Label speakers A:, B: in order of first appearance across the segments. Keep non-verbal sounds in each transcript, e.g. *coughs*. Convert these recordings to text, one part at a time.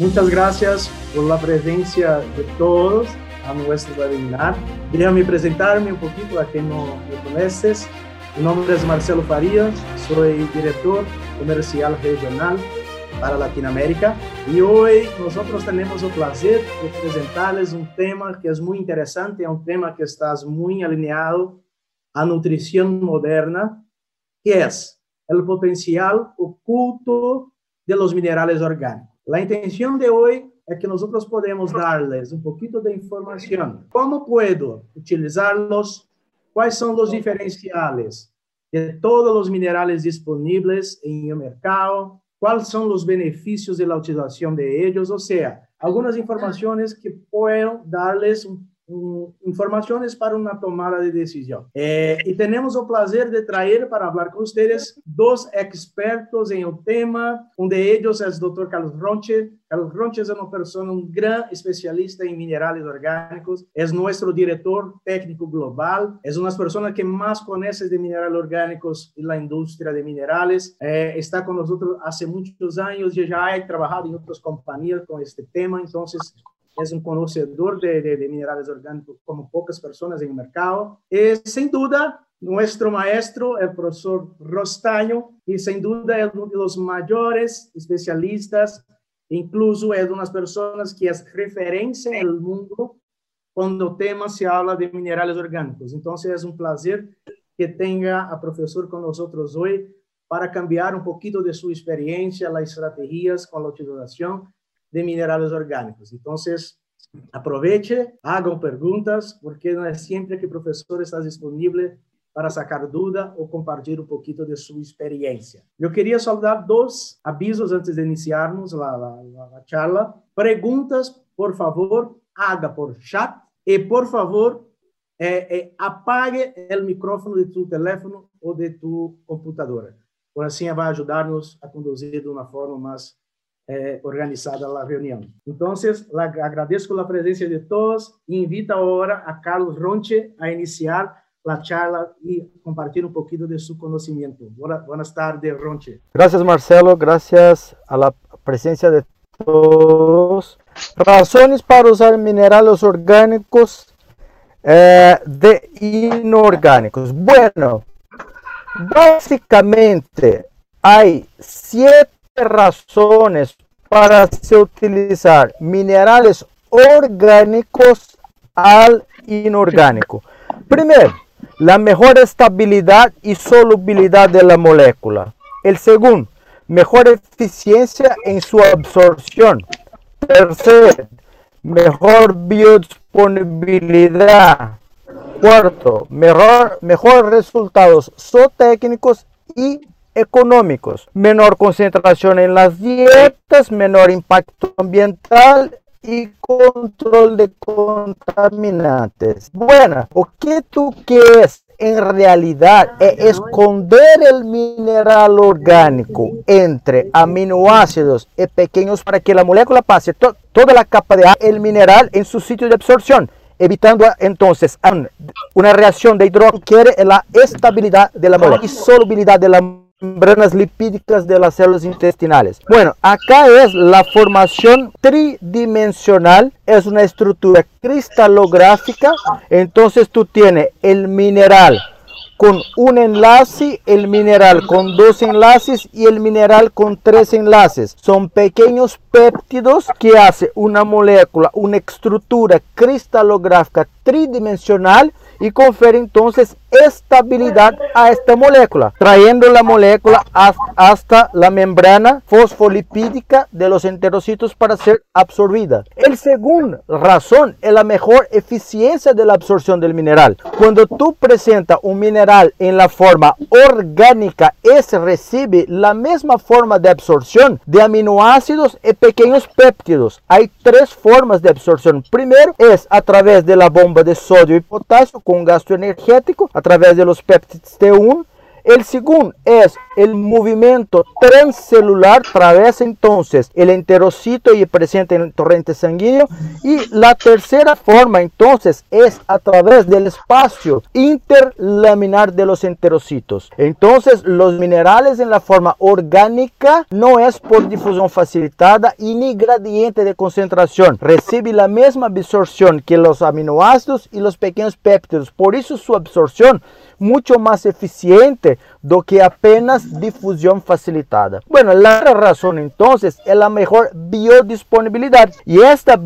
A: Muchas gracias por la presencia de todos a nuestro webinar. Déjame presentarme un poquito a quien no me conoces. Mi nombre es Marcelo Farías, soy director comercial regional para Latinoamérica y hoy nosotros tenemos el placer de presentarles un tema que es muy interesante, un tema que está muy alineado a nutrición moderna, que es el potencial oculto de los minerales orgánicos. La intención de hoy es que nosotros podemos darles un poquito de información. ¿Cómo puedo utilizarlos? ¿Cuáles son los diferenciales de todos los minerales disponibles en el mercado? ¿Cuáles son los beneficios de la utilización de ellos? O sea, algunas informaciones que puedo darles un informaciones para una tomada de decisión. Eh, y tenemos el placer de traer para hablar con ustedes dos expertos en el tema. Uno de ellos es el doctor Carlos Ronche. Carlos Ronche es una persona, un gran especialista en minerales orgánicos. Es nuestro director técnico global. Es una persona que más conoce de minerales orgánicos en la industria de minerales. Eh, está con nosotros hace muchos años y ya ha trabajado en otras compañías con este tema. Entonces, es un conocedor de, de, minerales orgánicos como pocas personas en el mercado. Es sin duda nuestro maestro, el profesor Rostaño, y sin duda es uno de los mayores especialistas, incluso es de unas personas que es referencia en el mundo cuando tema se habla de minerales orgánicos. Entonces es un placer que tenga a profesor con nosotros hoy para cambiar un poquito de su experiencia, las estrategias con la utilización de minerales orgánicos. Entonces, aproveche, hagan preguntas, porque no es siempre que el profesor está disponible para sacar duda o compartir un poquito de su experiencia. Yo quería dar dos avisos antes de iniciarnos la, la, la charla. Preguntas, por favor, haga por chat y por favor, eh, eh, apague el micrófono de tu teléfono o de tu computadora. Por así va a ayudarnos a conducir de una forma más eh, organizada la reunión. Entonces, la, agradezco la presencia de todos e invito ahora a Carlos Ronche a iniciar la charla y compartir un poquito de su conocimiento. Buenas tardes, Ronche.
B: Gracias, Marcelo. Gracias a la presencia de todos. Razones para usar minerales orgánicos eh, de inorgánicos. Bueno, básicamente hay siete razones para se utilizar minerales orgánicos al inorgánico. Primero, la mejor estabilidad y solubilidad de la molécula. El segundo, mejor eficiencia en su absorción. Tercero, mejor biodisponibilidad. Cuarto, mejor, mejor resultados zootécnicos y económicos, menor concentración en las dietas, menor impacto ambiental y control de contaminantes. Bueno, o que tú quieres en realidad es esconder el mineral orgánico entre aminoácidos y pequeños para que la molécula pase toda la capa de el mineral en su sitio de absorción evitando entonces una reacción de hidrógeno que quiere la estabilidad de la molécula y solubilidad de la membranas lipídicas de las células intestinales. Bueno, acá es la formación tridimensional, es una estructura cristalográfica, entonces tú tienes el mineral con un enlace, el mineral con dos enlaces y el mineral con tres enlaces. Son pequeños péptidos que hace una molécula, una estructura cristalográfica tridimensional y confiere entonces estabilidad a esta molécula, trayendo la molécula hasta la membrana fosfolipídica de los enterocitos para ser absorbida. El segundo razón es la mejor eficiencia de la absorción del mineral. Cuando tú presentas un mineral en la forma orgánica, ese recibe la misma forma de absorción de aminoácidos y pequeños péptidos. Hay tres formas de absorción. Primero es a través de la bomba de sodio y potasio con gasto energético a través de los péptidos T1 El segundo es el movimiento transcelular través entonces el enterocito y presente en el torrente sanguíneo. Y la tercera forma entonces es a través del espacio interlaminar de los enterocitos. Entonces los minerales en la forma orgánica no es por difusión facilitada y ni gradiente de concentración. Recibe la misma absorción que los aminoácidos y los pequeños péptidos. Por eso su absorción mucho más eficiente do que apenas difusión facilitada. Bueno, la razón entonces es la mejor biodisponibilidad y esta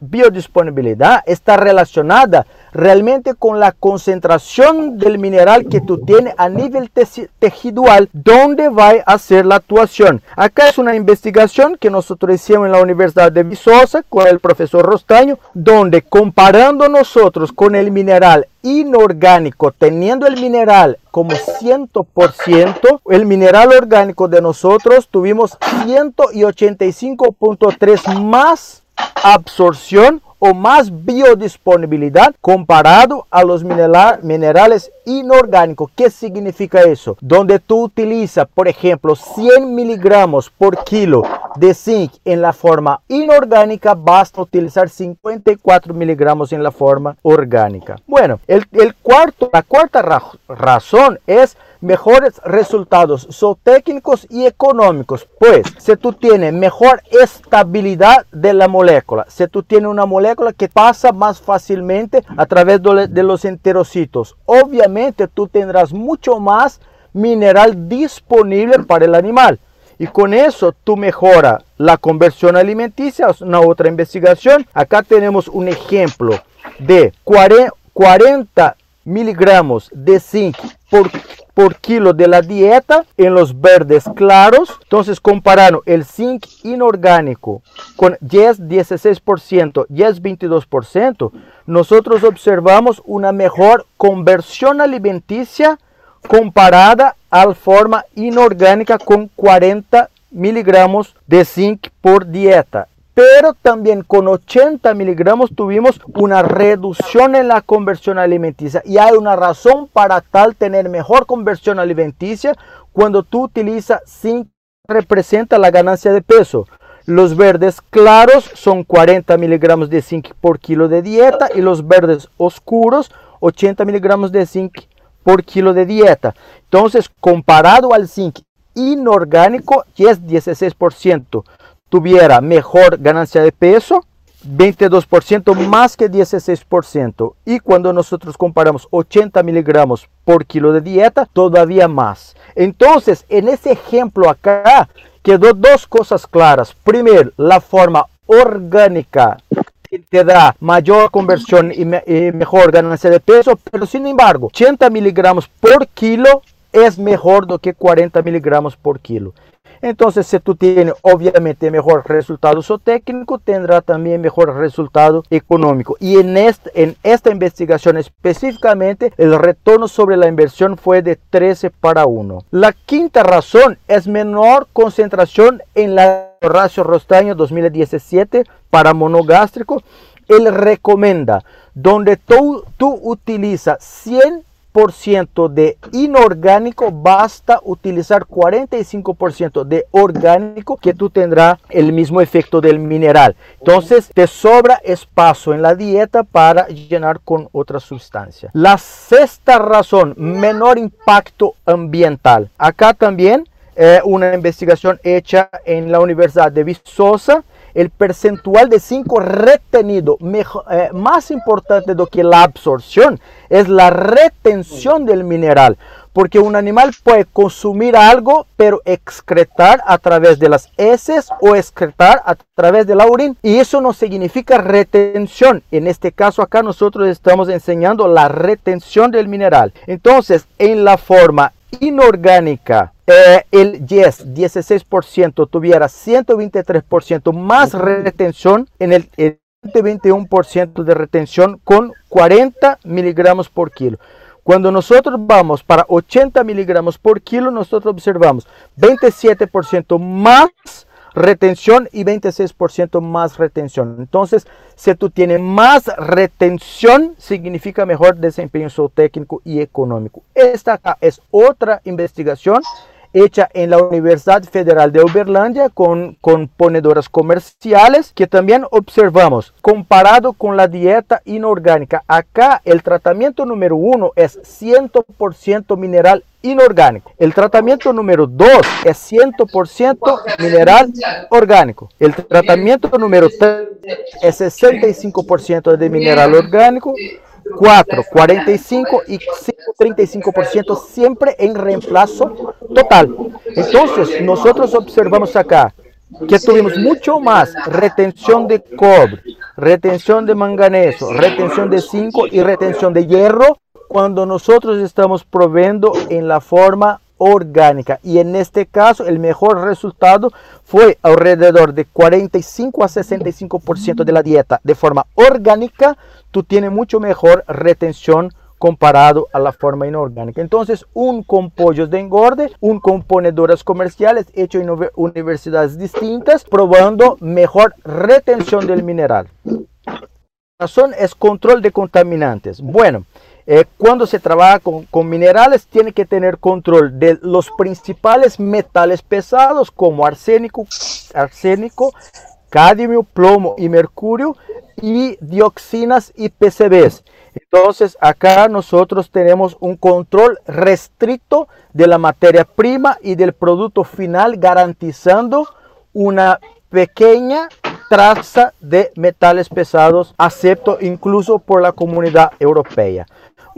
B: biodisponibilidad está relacionada realmente con la concentración del mineral que tú tienes a nivel tejidual donde va a hacer la actuación. Acá es una investigación que nosotros hicimos en la Universidad de Visosa con el profesor Rostaño, donde comparando nosotros con el mineral inorgánico, teniendo el mineral como 100%, el mineral orgánico de nosotros tuvimos 185.3 más absorción o más biodisponibilidad comparado a los minerales inorgánicos. ¿Qué significa eso? Donde tú utilizas, por ejemplo, 100 miligramos por kilo de zinc en la forma inorgánica, basta utilizar 54 miligramos en la forma orgánica. Bueno, el, cuarto, la cuarta razón es mejores resultados técnicos y económicos. Pues, si tú tienes mejor estabilidad de la molécula, si tú tienes una molécula que pasa más fácilmente a través de los enterocitos, obviamente tú tendrás mucho más mineral disponible para el animal. Y con eso tú mejora la conversión alimenticia. Una otra investigación. Acá tenemos un ejemplo de 40 miligramos de zinc por por kilo de la dieta en los verdes claros. Entonces, comparando el zinc inorgánico con 10, 16%, 10, 22%, nosotros observamos una mejor conversión alimenticia comparada a la forma inorgánica con 40 miligramos de zinc por dieta pero también con 80 miligramos tuvimos una reducción en la conversión alimenticia y hay una razón para tal tener mejor conversión alimenticia cuando tú utilizas zinc representa la ganancia de peso. Los verdes claros son 40 miligramos de zinc por kilo de dieta y los verdes oscuros 80 miligramos de zinc por kilo de dieta. Entonces, comparado al zinc inorgánico, es 16%, tuviera mejor ganancia de peso, 22% más que 16%. Y cuando nosotros comparamos 80 miligramos por kilo de dieta, todavía más. Entonces, en ese ejemplo acá, quedó dos cosas claras. Primero, la forma orgánica te da mayor conversión y, mejor ganancia de peso, pero sin embargo, 80 miligramos por kilo es mejor do que 40 miligramos por kilo. Entonces, si tú tienes obviamente mejor resultado técnico, tendrá también mejor resultado económico. Y en, este, en esta investigación específicamente, el retorno sobre la inversión fue de 13 para 1. La quinta razón es menor concentración en la ratio Rostaño 2017 para monogástrico. Él recomienda donde tú, tú utilizas 100 de inorgánico, basta utilizar 45% de orgánico que tú tendrás el mismo efecto del mineral. Entonces te sobra espacio en la dieta para llenar con otra sustancia. La sexta razón, menor impacto ambiental. Acá también eh, una investigación hecha en la Universidad de Viçosa el percentual de zinc retenido eh, más importante do que la absorción es la retención del mineral. Porque un animal puede consumir algo, pero excretar a través de las heces o excretar a través de la orina. Y eso no significa retención. En este caso acá nosotros estamos enseñando la retención del mineral. Entonces, en la forma inorgánica eh, el yes 16% tuviera 123% más retención en el, 21% de retención con 40 miligramos por kilo. Cuando nosotros vamos para 80 miligramos por kilo, nosotros observamos 27% más retención y 26% más retención. Entonces, si tú tienes más retención, significa mejor desempeño técnico y económico. Esta es otra investigación hecha en la Universidad Federal de Uberlândia con, con ponedoras comerciales que también observamos comparado con la dieta inorgánica. Acá el tratamiento número uno es 100% mineral inorgánico. El tratamiento número 2 es 100% mineral orgánico. El tratamiento número 3 es 65% de mineral orgánico. 4, 45 y 35% siempre en reemplazo total. Entonces, nosotros observamos acá que tuvimos mucho más retención de cobre, retención de manganeso, retención de zinc y retención de hierro cuando nosotros estamos proveyendo en la forma orgánica y en este caso el mejor resultado fue alrededor de 45 a 65% de la dieta de forma orgánica tú tienes mucho mejor retención comparado a la forma inorgánica. Entonces, un con de engorde, un con ponedoras comerciales hecho en universidades distintas, probando mejor retención del mineral. La razón es control de contaminantes. Bueno, eh, cuando se trabaja con, con, minerales, tiene que tener control de los principales metales pesados como arsénico, arsénico cadmio, plomo y mercurio y dioxinas y PCBs. Entonces acá nosotros tenemos un control restricto de la materia prima y del producto final garantizando una pequeña traza de metales pesados acepto incluso por la comunidad europea.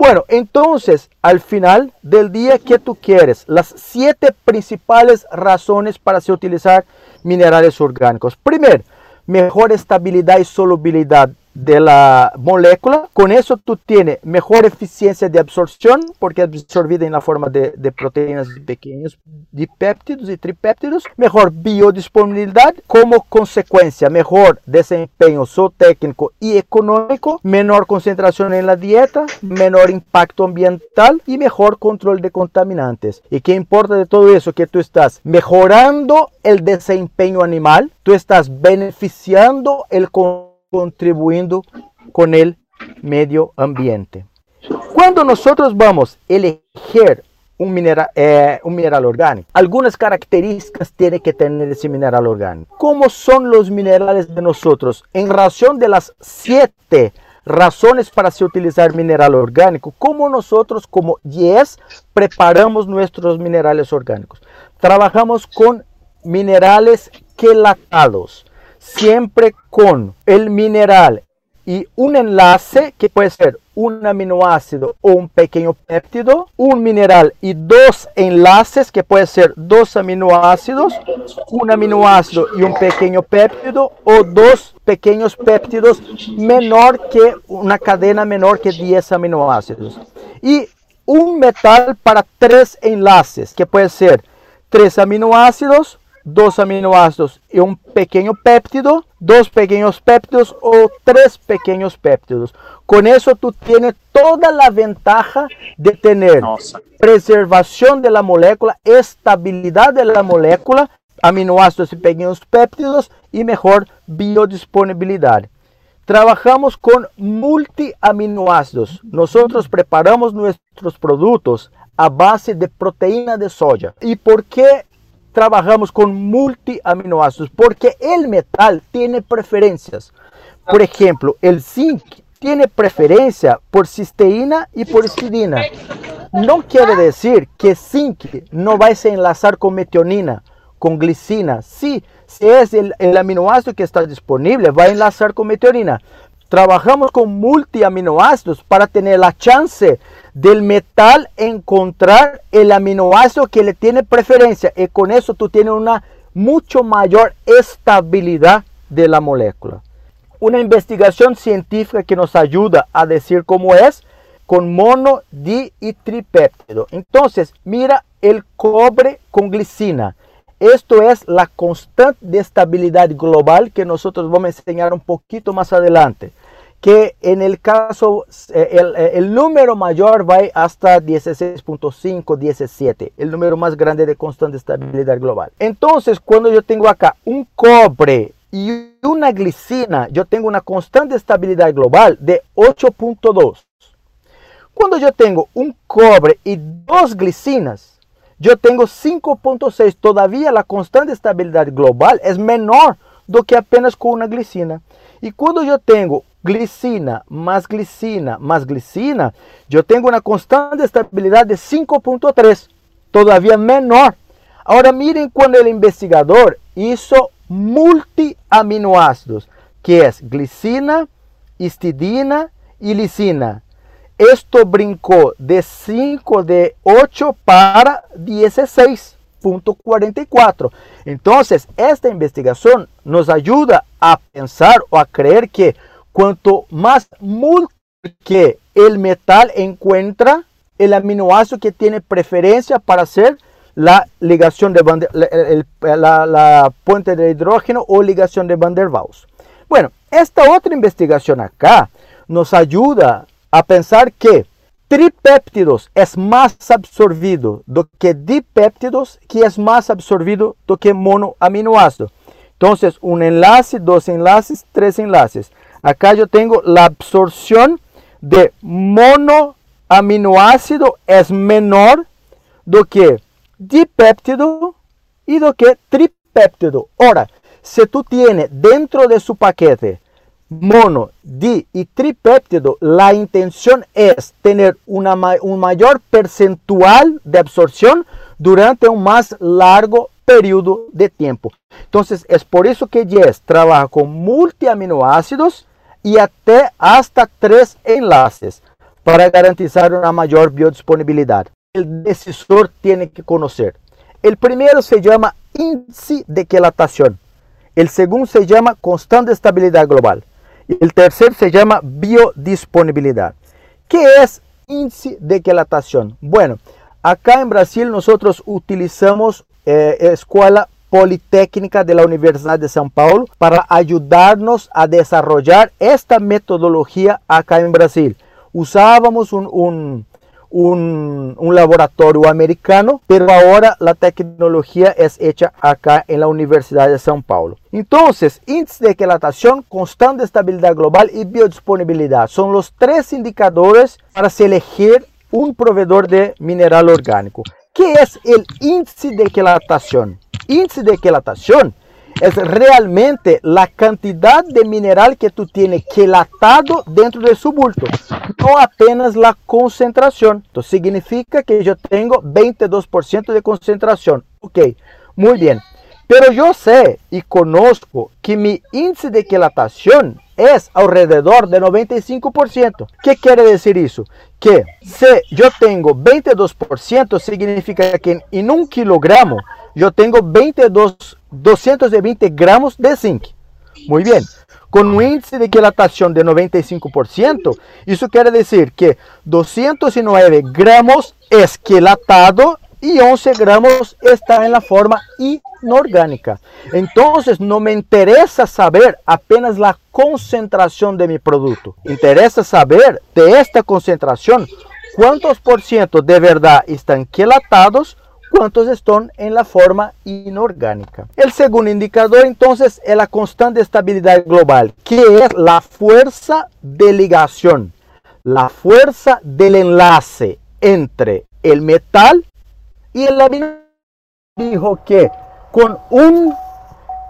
B: Bueno, entonces al final del día, ¿qué tú quieres? Las siete principales razones para se utilizar minerales orgánicos. Primero, mejor estabilidad y solubilidad de la molécula. Con eso tú tienes mejor eficiencia de absorción porque es absorbida en la forma de, proteínas pequeños dipéptidos y tripéptidos. Mejor biodisponibilidad como consecuencia, mejor desempeño zootécnico y económico, menor concentración en la dieta, menor impacto ambiental y mejor control de contaminantes. ¿Y qué importa de todo eso? Que tú estás mejorando el desempeño animal, tú estás beneficiando el contribuyendo con el medio ambiente. Cuando nosotros vamos a elegir un mineral, eh, un mineral orgánico, algunas características tiene que tener ese mineral orgánico. ¿Cómo son los minerales de nosotros? En razón de las siete razones para se utilizar mineral orgánico, ¿cómo nosotros como YES preparamos nuestros minerales orgánicos? Trabajamos con minerales quelatados siempre con el mineral y un enlace que puede ser un aminoácido o un pequeño péptido, un mineral y dos enlaces que puede ser dos aminoácidos, un aminoácido y un pequeño péptido o dos pequeños péptidos menor que una cadena menor que 10 aminoácidos. Y un metal para tres enlaces que puede ser tres aminoácidos, dos aminoácidos y un pequeño péptido, dos pequeños péptidos o tres pequeños péptidos. Con eso tú tienes toda la ventaja de tener preservación de la molécula, estabilidad de la molécula, aminoácidos y pequeños péptidos y mejor biodisponibilidad. Trabajamos con multiaminoácidos. Nosotros preparamos nuestros productos a base de proteína de soya. ¿Y por qué trabajamos con multiaminoácidos porque el metal tiene preferencias. Por ejemplo, el zinc tiene preferencia por cisteína y por histidina. No quiere decir que zinc no va a enlazar con metionina, con glicina. Sí, si es el aminoácido que está disponible, va a enlazar con metionina. Trabajamos con multiaminoácidos para tener la chance del metal encontrar el aminoácido que le tiene preferencia y con eso tú tienes una mucho mayor estabilidad de la molécula. Una investigación científica que nos ayuda a decir cómo es con mono, di y tripéptido. Entonces, mira el cobre con glicina. Esto es la constante de estabilidad global que nosotros vamos a enseñar un poquito más adelante que en el caso, eh, el, eh, el número mayor va hasta 16.5, 17, el número más grande de constante estabilidad global. Entonces, cuando yo tengo acá un cobre y una glicina, yo tengo una constante estabilidad global de 8.2. Cuando yo tengo un cobre y dos glicinas, yo tengo 5.6. Todavía la constante estabilidad global es menor do que apenas con una glicina. Y cuando yo tengo glicina más glicina más glicina, yo tengo una constante estabilidad de 5.3, todavía menor. Ahora miren cuando el investigador hizo multiaminoácidos, que es glicina, histidina y lisina. Esto brincó de 5 de 8 para 16.44. Entonces, esta investigación nos ayuda a pensar o a creer que cuanto más que el metal encuentra, el aminoácido que tiene preferencia para hacer la ligación de la, puente de hidrógeno o ligación de Van der Waals. Bueno, esta otra investigación acá nos ayuda a pensar que tripéptidos es más absorbido do que dipéptidos, que es más absorbido do que monoaminoácido. Entonces, un enlace, dos enlaces, tres enlaces. Acá yo tengo la absorción de monoaminoácido es menor do que dipéptido y do que tripéptido. Ahora, si tú tienes dentro de su paquete mono, di y tripéptido, la intención es tener un mayor percentual de absorción durante un más largo periodo de tiempo. Entonces, es por eso que Yes trabaja con multiaminoácidos y hasta, tres enlaces para garantizar una mayor biodisponibilidad. El decisor tiene que conocer. El primero se llama índice de quelatación. El segundo se llama constante estabilidad global. El tercer se llama biodisponibilidad. ¿Qué es índice de quelatación? Bueno, acá en Brasil nosotros utilizamos eh, Escuela Politécnica de la Universidad de São Paulo para ayudarnos a desarrollar esta metodología acá en Brasil. Usábamos un un, laboratorio americano, pero ahora la tecnología es hecha acá en la Universidad de São Paulo. Entonces, índice de quelatación, constante estabilidad global y biodisponibilidad son los tres indicadores para elegir un proveedor de mineral orgánico. ¿Qué es el índice de quelatación? Índice de quelatación es realmente la cantidad de mineral que tú tienes quelatado dentro de su bulto, no apenas la concentración. Esto significa que yo tengo 22% de concentración. Ok, muy bien. Pero yo sé y conozco que mi índice de quelatación es alrededor de 95%. ¿Qué quiere decir eso? Que si yo tengo 22%, significa que en un kilogramo yo tengo 22, 220 gramos de zinc. Muy bien. Con un índice de quelatación de 95%, eso quiere decir que 209 gramos es quelatado y 11 gramos está en la forma inorgánica. Entonces no me interesa saber apenas la concentración de mi producto. Interesa saber de esta concentración cuántos por ciento de verdad están quelatados, cuántos están en la forma inorgánica. El segundo indicador entonces es la constante estabilidad global, que es la fuerza de ligación, la fuerza del enlace entre el metal y el labino dijo que con un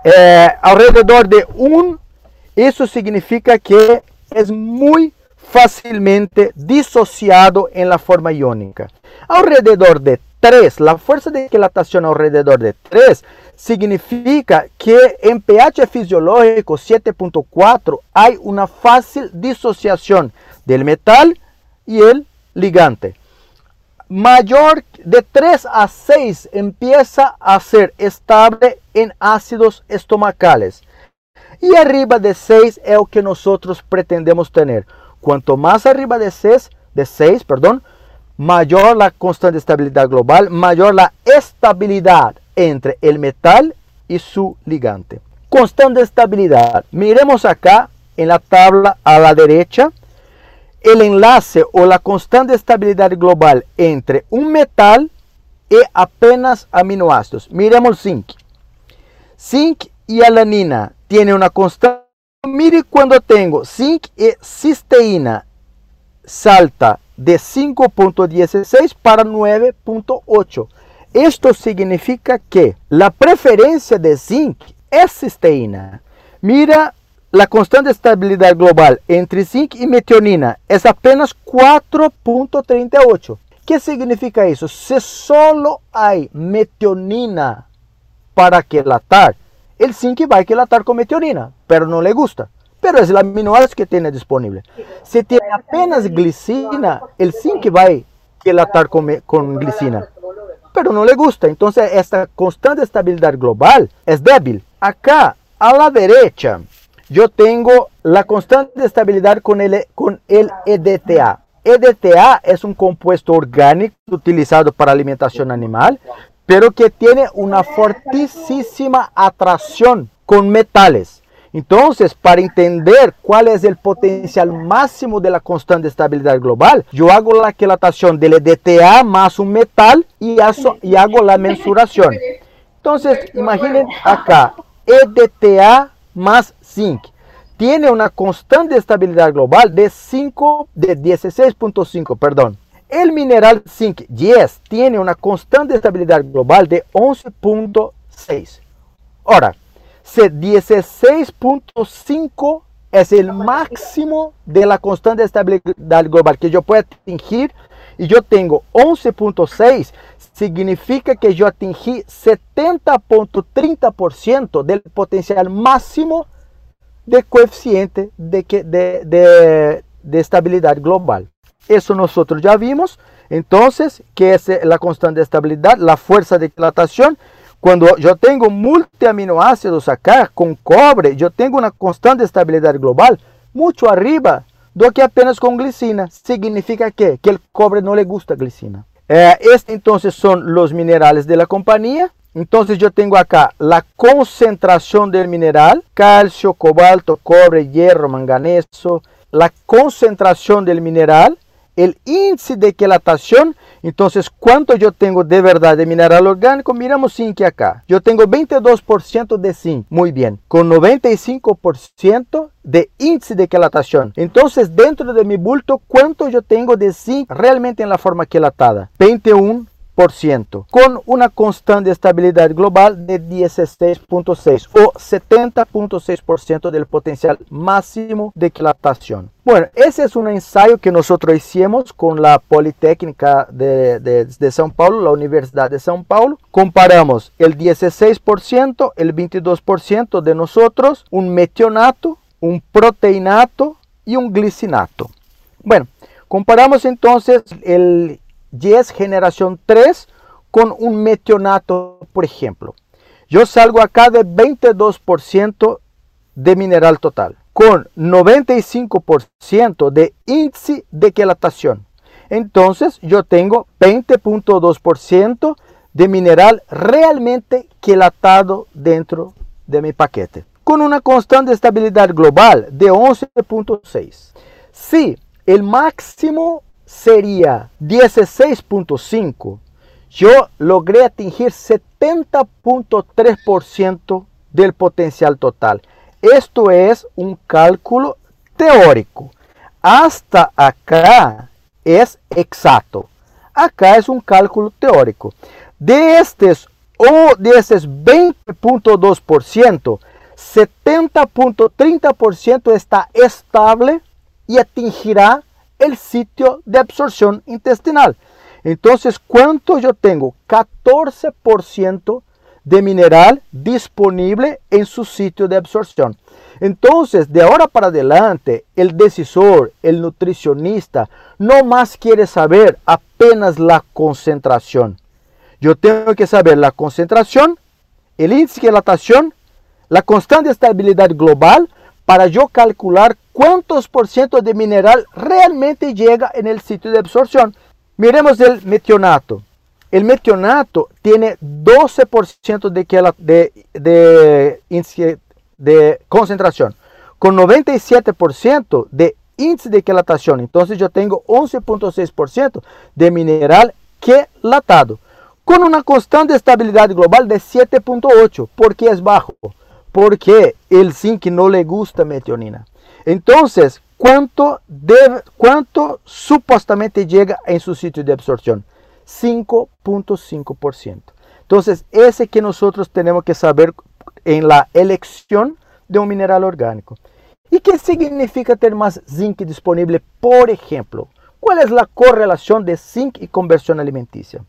B: eh, alrededor de un, eso significa que es muy fácilmente disociado en la forma iónica. Alrededor de 3, la fuerza de dilatación alrededor de 3 significa que en pH fisiológico 7.4 hay una fácil disociación del metal y el ligante mayor de 3 a 6 empieza a ser estable en ácidos estomacales. Y arriba de 6 es lo que nosotros pretendemos tener. Cuanto más arriba de 6, de 6 perdón, mayor la constante estabilidad global, mayor la estabilidad entre el metal y su ligante. Constante estabilidad. Miremos acá en la tabla a la derecha el enlace o la constante estabilidad global entre un metal y apenas aminoácidos. Miremos zinc. Zinc y alanina tienen una constante. Mire cuando tengo zinc y cisteína salta de 5.16 para 9.8. Esto significa que la preferencia de zinc es cisteína. Mira la constante de estabilidad global entre zinc y metionina es apenas 4.38. ¿Qué significa eso? Si solo hay metionina para quelatar, el zinc va a quelatar con metionina, pero no le gusta. Pero es el aminoácido que tiene disponible. Si tiene apenas glicina, el zinc va a quelatar con, con glicina, pero no le gusta. Entonces esta constante estabilidad global es débil. Acá a la derecha yo tengo la constante estabilidad con el, con el EDTA. EDTA es un compuesto orgánico utilizado para alimentación animal, pero que tiene una fortísima atracción con metales. Entonces, para entender cuál es el potencial máximo de la constante de estabilidad global, yo hago la quelatación del EDTA más un metal y, y hago la mensuración. Entonces, imaginen acá, EDTA más zinc. Tiene una constante de estabilidad global de 5 de 16.5, perdón. El mineral zinc 10 tiene una constante de estabilidad global de 11.6. Ahora, 16.5 es el máximo de la constante de estabilidad global que yo puedo atingir y yo tengo 11.6, significa que yo atingí 70.30% del potencial máximo de coeficiente de, de, de, estabilidad global. Eso nosotros ya vimos. Entonces, ¿qué es la constante de estabilidad? La fuerza de dilatación. Cuando yo tengo multiaminoácidos acá con cobre, yo tengo una constante estabilidad global mucho arriba do que apenas con glicina. Significa que, que el cobre no le gusta glicina. Eh, este entonces son los minerales de la compañía. Entonces yo tengo acá la concentración del mineral, calcio, cobalto, cobre, hierro, manganeso, la concentración del mineral, el índice de quelatación. Entonces, ¿cuánto yo tengo de verdad de mineral orgánico? Miramos zinc acá. Yo tengo 22% de zinc. Muy bien. Con 95% de índice de quelatación. Entonces, dentro de mi bulto, ¿cuánto yo tengo de zinc realmente en la forma quelatada? 21 con una constante estabilidad global de 16.6 o 70.6% del potencial máximo de dilatación. Bueno, ese es un ensayo que nosotros hicimos con la Politécnica de, de, de São Paulo, la Universidad de São Paulo. Comparamos el 16%, el 22% de nosotros, un metionato, un proteinato y un glicinato. Bueno, comparamos entonces el Yes generación 3 con un metionato, por ejemplo. Yo salgo acá de 22% de mineral total, con 95% de índice de quelatación. Entonces yo tengo 20.2% de mineral realmente quelatado dentro de mi paquete, con una constante estabilidad global de 11.6. Si el máximo sería 16.5, yo logré atingir 70.3% del potencial total. Esto es un cálculo teórico. Hasta acá es exacto. Acá es un cálculo teórico. De estos o de esos 20.2%, 70.30% está estable y atingirá el sitio de absorción intestinal. Entonces, ¿cuánto yo tengo? 14% de mineral disponible en su sitio de absorción. Entonces, de ahora para adelante, el decisor, el nutricionista, no más quiere saber apenas la concentración. Yo tengo que saber la concentración, el índice de dilatación, la constante estabilidad global para yo calcular cuántos por ciento de mineral realmente llega en el sitio de absorción. Miremos el metionato. El metionato tiene 12% de, de, concentración. con 97% de índice de quelatación. Entonces yo tengo 11.6% de mineral quelatado con una constante estabilidad global de 7.8. ¿Por qué es bajo? Porque el zinc no le gusta metionina. Entonces, ¿cuánto, debe, ¿cuánto supuestamente llega en su sitio de absorción? 5.5%. Entonces, ese que nosotros tenemos que saber en la elección de un mineral orgánico. ¿Y qué significa tener más zinc disponible? Por ejemplo, ¿cuál es la correlación de zinc y conversión alimenticia?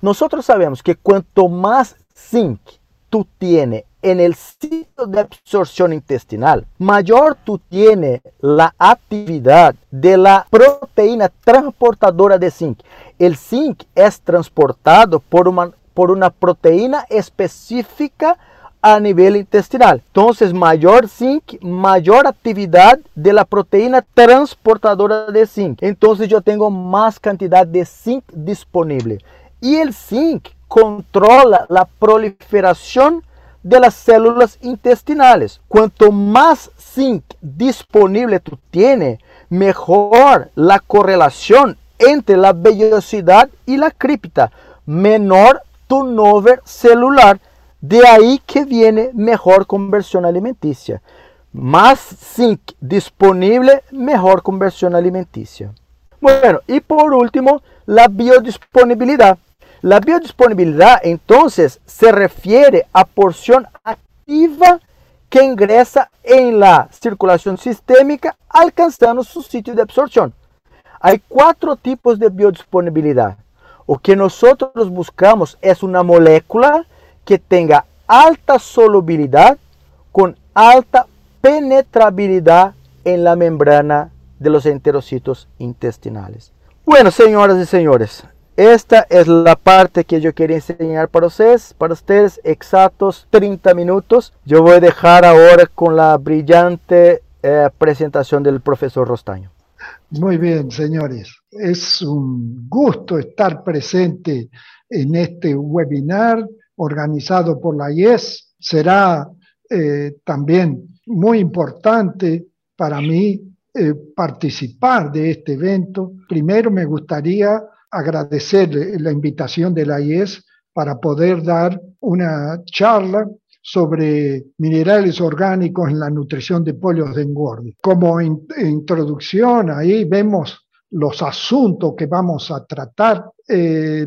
B: Nosotros sabemos que cuanto más zinc tú tienes en el sitio de absorción intestinal, mayor tú tienes la actividad de la proteína transportadora de zinc. El zinc es transportado por una, por una proteína específica a nivel intestinal. Entonces, mayor zinc, mayor actividad de la proteína transportadora de zinc. Entonces, yo tengo más cantidad de zinc disponible. Y el zinc controla la proliferación de las células intestinales. Cuanto más zinc disponible tú tienes, mejor la correlación entre la vellosidad y la cripta, menor turnover celular. De ahí que viene mejor conversión alimenticia. Más zinc disponible, mejor conversión alimenticia. Bueno, y por último, la biodisponibilidad. La biodisponibilidad entonces se refiere a porción activa que ingresa en la circulación sistémica alcanzando su sitio de absorción. Hay cuatro tipos de biodisponibilidad. Lo que nosotros buscamos es una molécula que tenga alta solubilidad con alta penetrabilidad en la membrana de los enterocitos intestinales. Bueno, señoras y señores, esta es la parte que yo quería enseñar para ustedes, para ustedes exactos 30 minutos. Yo voy a dejar ahora con la brillante eh, presentación del profesor Rostaño.
C: Muy bien, señores. Es un gusto estar presente en este webinar organizado por la IES. Será eh, también muy importante para mí eh, participar de este evento. Primero me gustaría agradecer la invitación de la IES para poder dar una charla sobre minerales orgánicos en la nutrición de pollos de engorde. Como introducción, ahí vemos los asuntos que vamos a tratar, eh,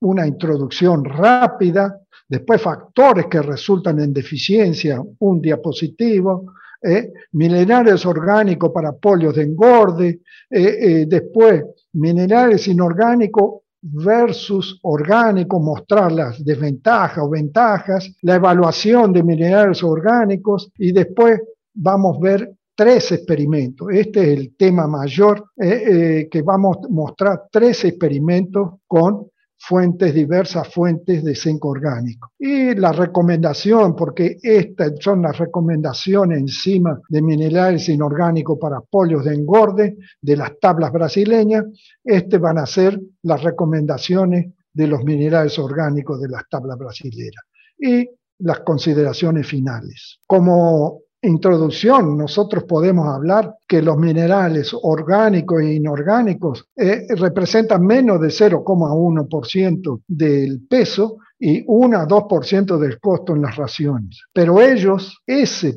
C: una introducción rápida, después factores que resultan en deficiencia, un diapositivo, eh, minerales orgánicos para pollos de engorde, eh, después minerales inorgánicos versus orgánicos, mostrar las desventajas o ventajas, la evaluación de minerales orgánicos y después vamos a ver tres experimentos. Este es el tema mayor eh, eh, que vamos a mostrar tres experimentos con fuentes, diversas fuentes de zinc orgánico. Y la recomendación, porque estas son las recomendaciones encima de minerales inorgánicos para pollos de engorde de las tablas brasileñas, este van a ser las recomendaciones de los minerales orgánicos de las tablas brasileñas. Y las consideraciones finales. Como introducción, nosotros podemos hablar que los minerales orgánicos e inorgánicos eh, representan menos de 0,1% del peso y 1 a 2% del costo en las raciones. Pero ellos,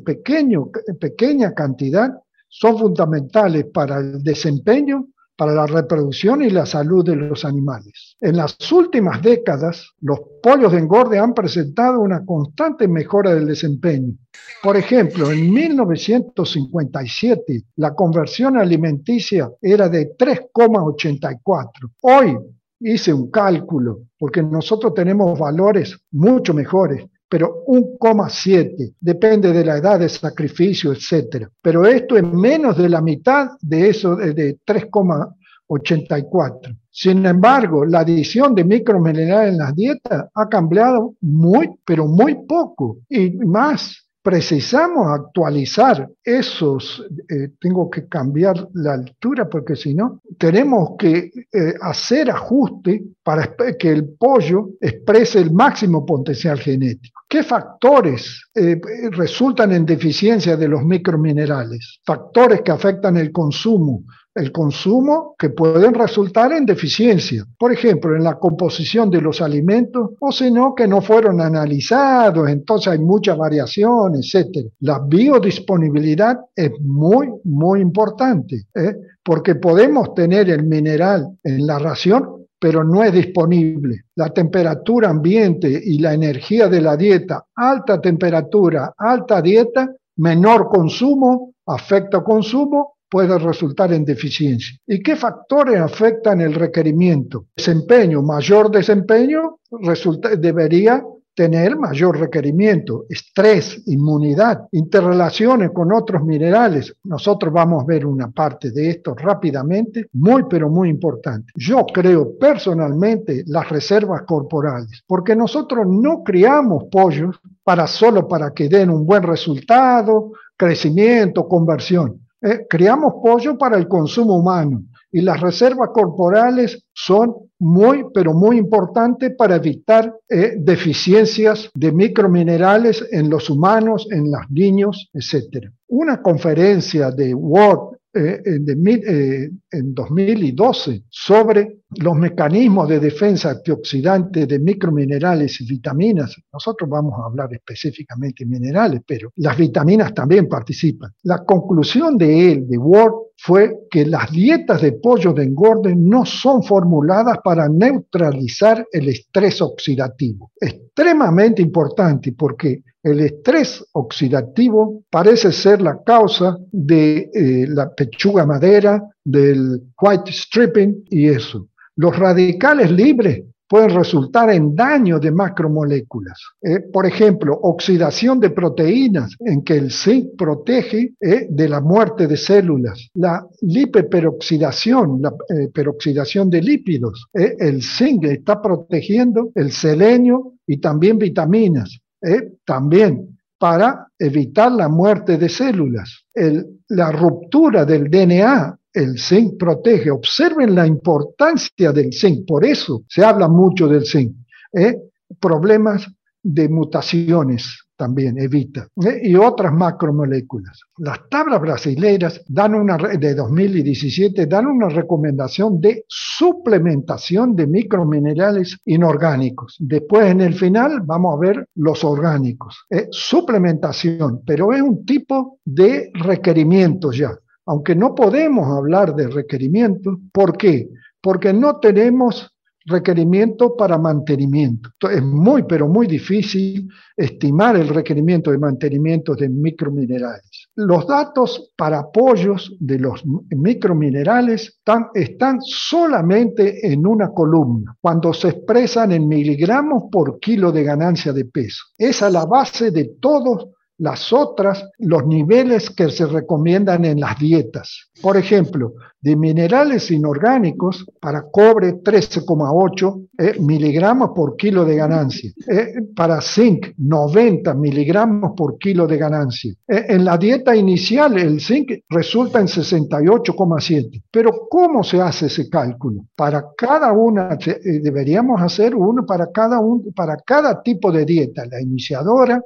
C: pequeño, pequeña cantidad, son fundamentales para el desempeño para la reproducción y la salud de los animales. En las últimas décadas, los pollos de engorde han presentado una constante mejora del desempeño. Por ejemplo, en 1957 la conversión alimenticia era de 3,84. Hoy hice un cálculo, porque nosotros tenemos valores mucho mejores pero 1,7, depende de la edad de sacrificio, etc. Pero esto es menos de la mitad de eso de 3,84. Sin embargo, la adición de microminerales en las dietas ha cambiado muy, pero muy poco. Y más, precisamos actualizar esos, eh, tengo que cambiar la altura porque si no, tenemos que eh, hacer ajuste para que el pollo exprese el máximo potencial genético. ¿Qué factores eh, resultan en deficiencia de los microminerales? Factores que afectan el consumo, el consumo que pueden resultar en deficiencia, por ejemplo, en la composición de los alimentos, o si no, que no fueron analizados, entonces hay mucha variación, etc. La biodisponibilidad es muy, muy importante, ¿eh? porque podemos tener el mineral en la ración, pero no es disponible. La temperatura ambiente y la energía de la dieta, alta temperatura, alta dieta, menor consumo, afecta consumo, puede resultar en deficiencia. ¿Y qué factores afectan el requerimiento? Desempeño, mayor desempeño resulta, debería tener mayor requerimiento, estrés, inmunidad, interrelaciones con otros minerales. Nosotros vamos a ver una parte de esto rápidamente, muy pero muy importante. Yo creo personalmente las reservas corporales, porque nosotros no criamos pollos para solo para que den un buen resultado, crecimiento, conversión. Eh, criamos pollo para el consumo humano y las reservas corporales son muy, pero muy importantes para evitar eh, deficiencias de microminerales en los humanos, en los niños, etc. Una conferencia de World eh, eh, en 2012 sobre los mecanismos de defensa antioxidante de microminerales y vitaminas. Nosotros vamos a hablar específicamente de minerales, pero las vitaminas también participan. La conclusión de él, de Ward, fue que las dietas de pollo de engorde no son formuladas para neutralizar el estrés oxidativo. Extremadamente importante porque el estrés oxidativo parece ser la causa de eh, la pechuga madera, del white stripping y eso. Los radicales libres pueden resultar en daño de macromoléculas. Eh, por ejemplo, oxidación de proteínas, en que el zinc protege eh, de la muerte de células. La lipeperoxidación, la peroxidación de lípidos. el zinc está protegiendo el selenio y también vitaminas. ¿eh? también para evitar la muerte de células. la ruptura del DNA, el zinc protege. Observen la importancia del zinc, por eso se habla mucho del zinc. ¿eh? Problemas de mutaciones, también evita, ¿eh? y otras macromoléculas. Las tablas brasileñas dan una, de 2017 dan una recomendación de suplementación de microminerales inorgánicos. Después, en el final, vamos a ver los orgánicos. ¿eh? suplementación, pero es un tipo de requerimiento ya. Aunque no podemos hablar de requerimiento, ¿por qué? Porque no tenemos requerimiento para mantenimiento. es muy, pero muy difícil estimar el requerimiento de mantenimiento de microminerales. Los datos para apoyos de los microminerales están, solamente en una columna, cuando se expresan en miligramos por kilo de ganancia de peso. Es a la base de todos las otras, los niveles que se recomiendan en las dietas. Por ejemplo, de minerales inorgánicos para cobre 13,8 eh, miligramos por kilo de ganancia. Eh, para zinc 90 miligramos por kilo de ganancia. Eh, en la dieta inicial el zinc resulta en 68,7. Pero ¿cómo se hace ese cálculo? Para cada una, deberíamos hacer uno para cada, un, para cada tipo de dieta, la iniciadora,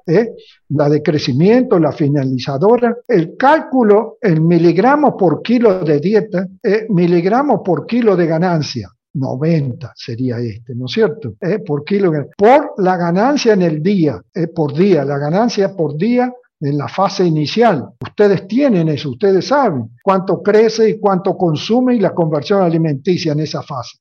C: la de crecimiento, la finalizadora. El cálculo en miligramos por kilo de dieta eh, miligramos por kilo de ganancia. 90 sería este, ¿no es cierto? Eh, por kilo, por la ganancia en el día, eh, por día, la ganancia por día en la fase inicial. Ustedes tienen eso, ustedes saben cuánto crece y cuánto consume y la conversión alimenticia en esa fase.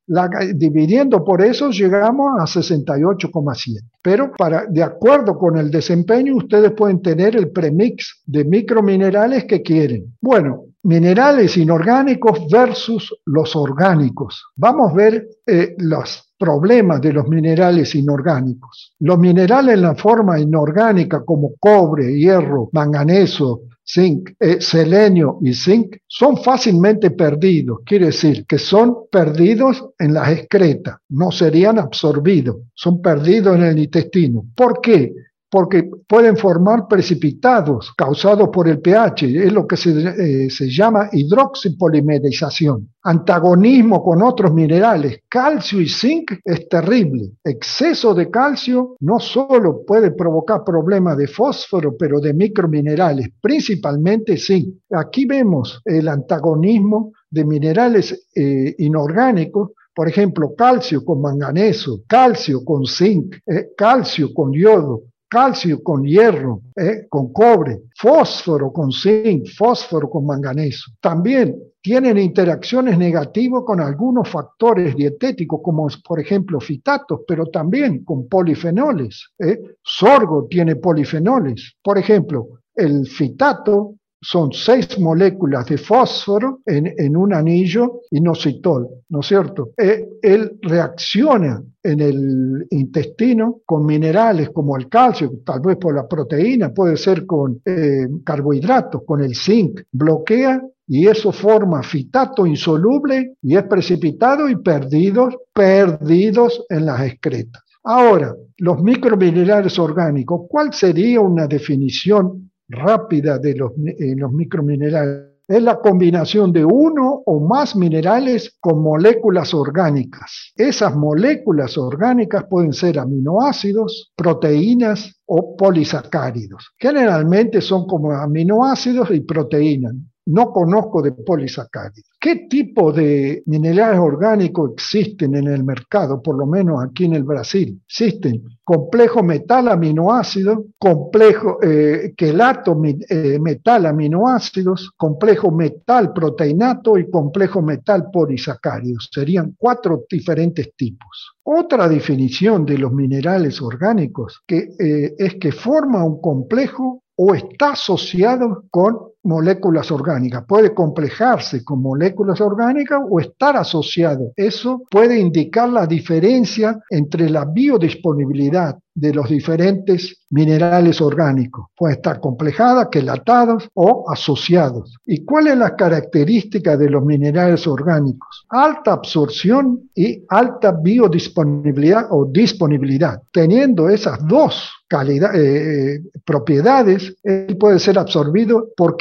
C: dividiendo por eso llegamos a 68,7. Pero para, de acuerdo con el desempeño, ustedes pueden tener el premix de microminerales que quieren. Bueno, minerales inorgánicos versus los orgánicos. Vamos a ver eh, los problemas de los minerales inorgánicos. Los minerales en la forma inorgánica como cobre, hierro, manganeso, zinc, eh, selenio y zinc son fácilmente perdidos. Quiere decir que son perdidos en las excretas, no serían absorbidos, son perdidos en el intestino. ¿Por qué? Porque pueden formar precipitados causados por el pH, es lo que se, eh, se llama hidroxipolimerización. Antagonismo con otros minerales, calcio y zinc es terrible. Exceso de calcio no solo puede provocar problemas de fósforo, pero de microminerales, principalmente zinc. Aquí vemos el antagonismo de minerales eh, inorgánicos por ejemplo, calcio con manganeso, calcio con zinc, eh, calcio con yodo, calcio con hierro, eh, con cobre, fósforo con zinc, fósforo con manganeso. También tienen interacciones negativas con algunos factores dietéticos, como por ejemplo fitatos, pero también con polifenoles. ¿eh? Sorgo tiene polifenoles. Por ejemplo, el fitato son seis moléculas de fósforo en, un anillo inositol, ¿no es cierto? E, él reacciona en el intestino con minerales como el calcio, tal vez por la proteína, puede ser con eh, carbohidratos, con el zinc, bloquea y eso forma fitato insoluble y es precipitado y perdidos, perdidos en las excretas. Ahora, los microminerales orgánicos, ¿cuál sería una definición rápida de los, eh, los microminerales es la combinación de uno o más minerales con moléculas orgánicas. Esas moléculas orgánicas pueden ser aminoácidos, proteínas o polisacáridos. Generalmente son como aminoácidos y proteínas no conozco de polisacáridos. ¿Qué tipo de minerales orgánicos existen en el mercado, por lo menos aquí en el Brasil? Existen complejo metal aminoácido, complejo eh, quelato eh, metal aminoácidos, complejo metal proteinato y complejo metal polisacáridos. Serían cuatro diferentes tipos. Otra definición de los minerales orgánicos que, eh, es que forma un complejo o está asociado con moléculas orgánicas. Puede complejarse con moléculas orgánicas o estar asociado. Eso puede indicar la diferencia entre la biodisponibilidad de los diferentes minerales orgánicos. Puede estar complejada, quelatados o asociados. ¿Y cuál es la característica de los minerales orgánicos? Alta absorción y alta biodisponibilidad o disponibilidad. Teniendo esas dos calidad, eh, eh, propiedades, puede ser absorbido. ¿Por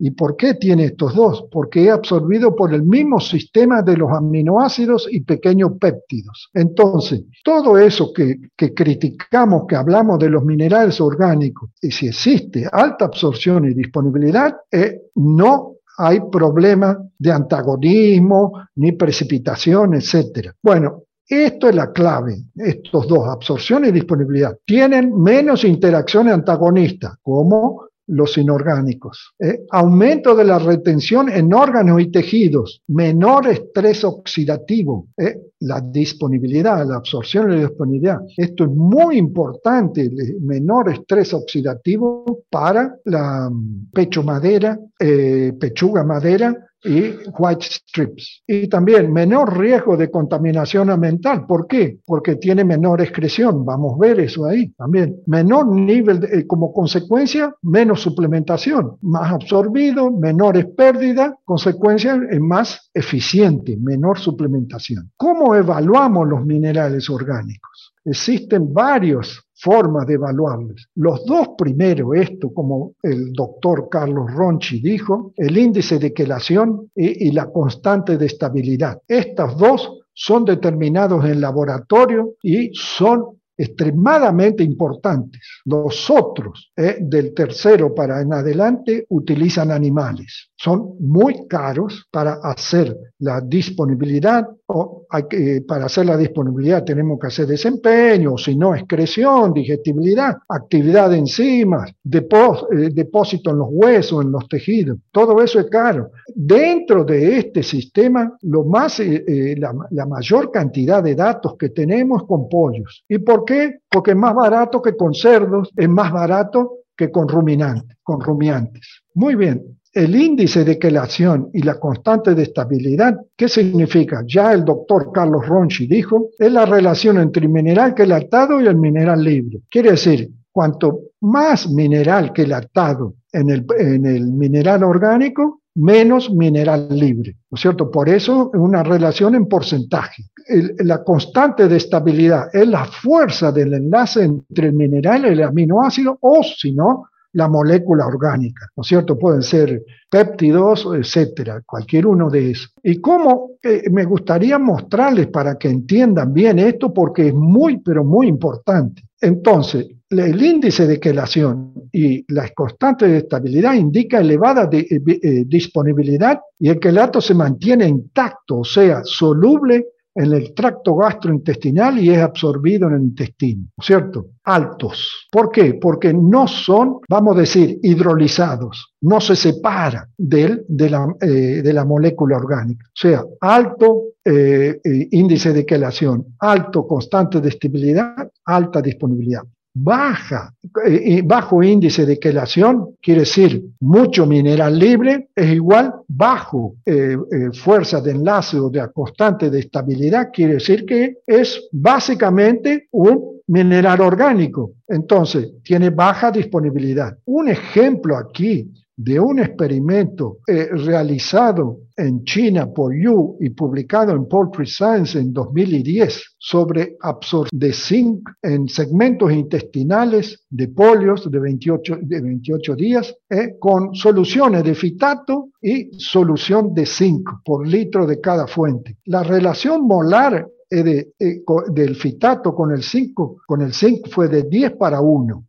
C: ¿Y por qué tiene estos dos? Porque es absorbido por el mismo sistema de los aminoácidos y pequeños péptidos. Entonces, todo eso que, criticamos, que hablamos de los minerales orgánicos, y si existe alta absorción y disponibilidad, eh, no hay problema de antagonismo, ni precipitación, etc. Bueno, esto es la clave, estos dos, absorción y disponibilidad. Tienen menos interacciones antagonistas, como los inorgánicos. ¿eh? Aumento de la retención en órganos y tejidos, menor estrés oxidativo, ¿eh? La disponibilidad, la absorción y la disponibilidad. Esto es muy importante, menor estrés oxidativo para la mm, pecho madera, eh, pechuga madera y white strips. Y también menor riesgo de contaminación ambiental. ¿Por qué? Porque tiene menor excreción. Vamos a ver eso ahí también. Menor nivel, eh, como consecuencia, menos suplementación. Más absorbido, menores pérdidas, consecuencia más eficiente, menor suplementación. ¿Cómo evaluamos los minerales orgánicos? Existen varios formas de evaluarles. Los dos primeros, esto como el doctor Carlos Ronchi dijo, el índice de quelación y, y la constante de estabilidad. Estas dos son determinados en laboratorio y son extremadamente importantes. Los otros, eh, del tercero para en adelante, utilizan animales. Son muy caros para hacer la disponibilidad o para hacer la disponibilidad tenemos que hacer desempeño, si no excreción, digestibilidad, actividad de enzimas, eh, depósito en los huesos, en los tejidos. Todo eso es caro. Dentro de este sistema, lo más, eh, la, la mayor cantidad de datos que tenemos con pollos. ¿Y por qué? Porque es más barato que con cerdos, es más barato que con con rumiantes. Muy bien, el índice de quelación y la constante de estabilidad, ¿qué significa? Ya el doctor Carlos Ronchi dijo, es la relación entre el mineral quelatado y el mineral libre. Quiere decir, cuanto más mineral quelatado en el, en el mineral orgánico, menos mineral libre, ¿no es cierto? Por eso una relación en porcentaje. la constante de estabilidad es la fuerza del enlace entre el mineral y el aminoácido, o si no, la molécula orgánica, ¿no es cierto? Pueden ser péptidos, etcétera, cualquier uno de esos. Y cómo eh, me gustaría mostrarles para que entiendan bien esto, porque es muy, pero muy importante. Entonces, el índice de quelación y las constantes de estabilidad indica elevada eh, eh, disponibilidad y el quelato se mantiene intacto, o sea, soluble en el tracto gastrointestinal y es absorbido en el intestino, ¿cierto? Altos. ¿Por qué? Porque no son, vamos a decir, hidrolizados, no se separa de, la, eh, de la molécula orgánica. O sea, alto eh, eh, índice de quelación, alto constante de estabilidad, alta disponibilidad baja, eh, bajo índice de quelación, quiere decir mucho mineral libre, es igual bajo eh, eh, fuerza de enlace o de constante de estabilidad, quiere decir que es básicamente un mineral orgánico. Entonces, tiene baja disponibilidad. Un ejemplo aquí de un experimento eh, realizado en China por Yu y publicado en Poultry Science en 2010 sobre absorción de zinc en segmentos intestinales de polios de 28, de 28 días eh, con soluciones de fitato y solución de zinc por litro de cada fuente. La relación molar eh, del fitato con el zinc fue de 10 para 1,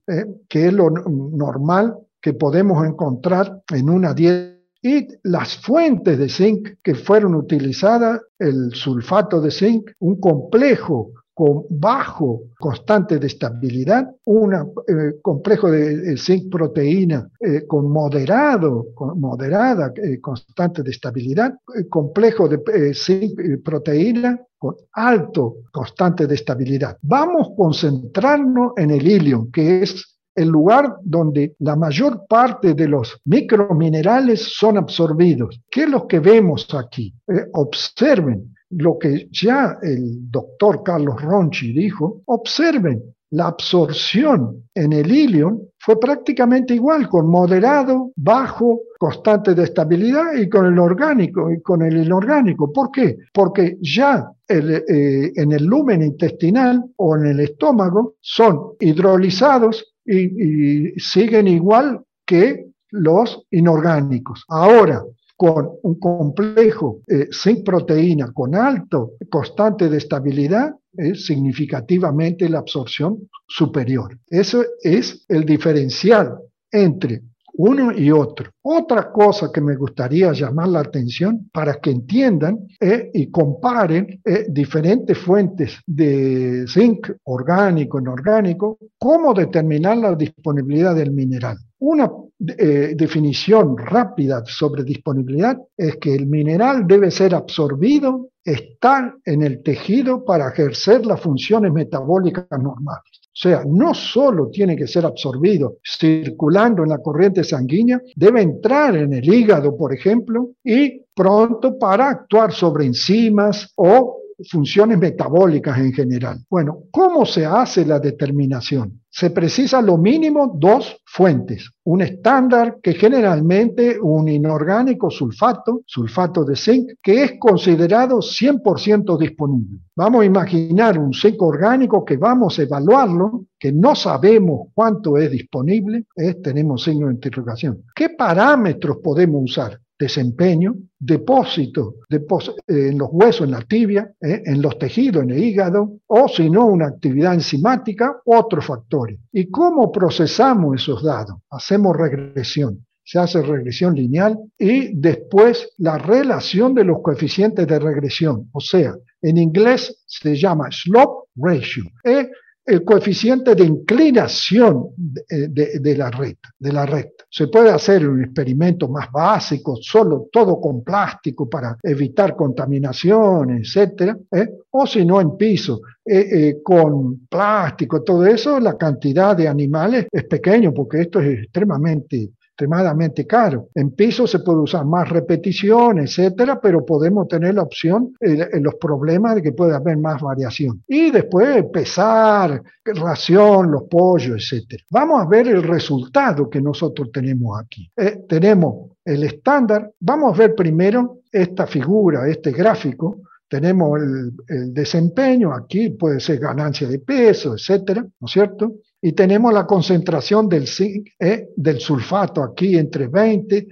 C: que es lo normal que podemos encontrar en una dieta y las fuentes de zinc que fueron utilizadas, el sulfato de zinc, un complejo con bajo constante de estabilidad, un eh, complejo de, zinc proteína eh, con moderado, con moderada eh, constante de estabilidad, complejo de zinc proteína con alto constante de estabilidad. Vamos a concentrarnos en el ilium, que es el lugar donde la mayor parte de los microminerales son absorbidos. ¿Qué es lo que vemos aquí? Eh, observen lo que ya el doctor Carlos Ronchi dijo, observen la absorción en el ilion fue prácticamente igual, con moderado, bajo, constante de estabilidad y con el orgánico y con el inorgánico. ¿Por qué? Porque ya eh, en el lumen intestinal o en el estómago son hidrolizados y, siguen igual que los inorgánicos. Ahora, con un complejo eh, sin proteína con alto constante de estabilidad, es significativamente la absorción superior. Eso es el diferencial entre uno y otro. Otra cosa que me gustaría llamar la atención para que entiendan eh, y comparen eh, diferentes fuentes de zinc orgánico, inorgánico, cómo determinar la disponibilidad del mineral. Una eh, definición rápida sobre disponibilidad es que el mineral debe ser absorbido, estar en el tejido para ejercer las funciones metabólicas normales. Sea, no solo tiene que ser absorbido circulando en la corriente sanguínea, debe entrar en el hígado, por ejemplo, y pronto para actuar sobre enzimas o funciones metabólicas en general. Bueno, ¿cómo se hace la determinación? Se precisa lo mínimo dos fuentes. Un estándar que generalmente un inorgánico sulfato, sulfato de zinc, que es considerado 100% disponible. Vamos a imaginar un zinc orgánico que vamos a evaluarlo, que no sabemos cuánto es disponible, tenemos signo de interrogación. ¿Qué parámetros podemos usar? Desempeño, depósito eh, en los huesos, en la tibia, eh, en los tejidos, en el hígado, o si no, una actividad enzimática, otros factores. ¿Y cómo procesamos esos datos? Hacemos regresión. Se hace regresión lineal y después la relación de los coeficientes de regresión. O sea, en inglés se llama slope ratio. ¿eh? El coeficiente de inclinación de, la recta, de la recta. Se puede hacer un experimento más básico, solo todo con plástico para evitar contaminación, etcétera, ¿eh? o si no en piso, eh, eh, con plástico, todo eso, la cantidad de animales es pequeño porque esto es extremadamente extremadamente caro. En piso se puede usar más repetición, etcétera, pero podemos tener la opción en eh, los problemas de que puede haber más variación. Y después pesar, ración, los pollos, etcétera. Vamos a ver el resultado que nosotros tenemos aquí. Eh, tenemos el estándar. Vamos a ver primero esta figura, este gráfico, tenemos el, desempeño, aquí puede ser ganancia de peso, etcétera, ¿no es cierto? Y tenemos la concentración del eh, del sulfato aquí entre 20,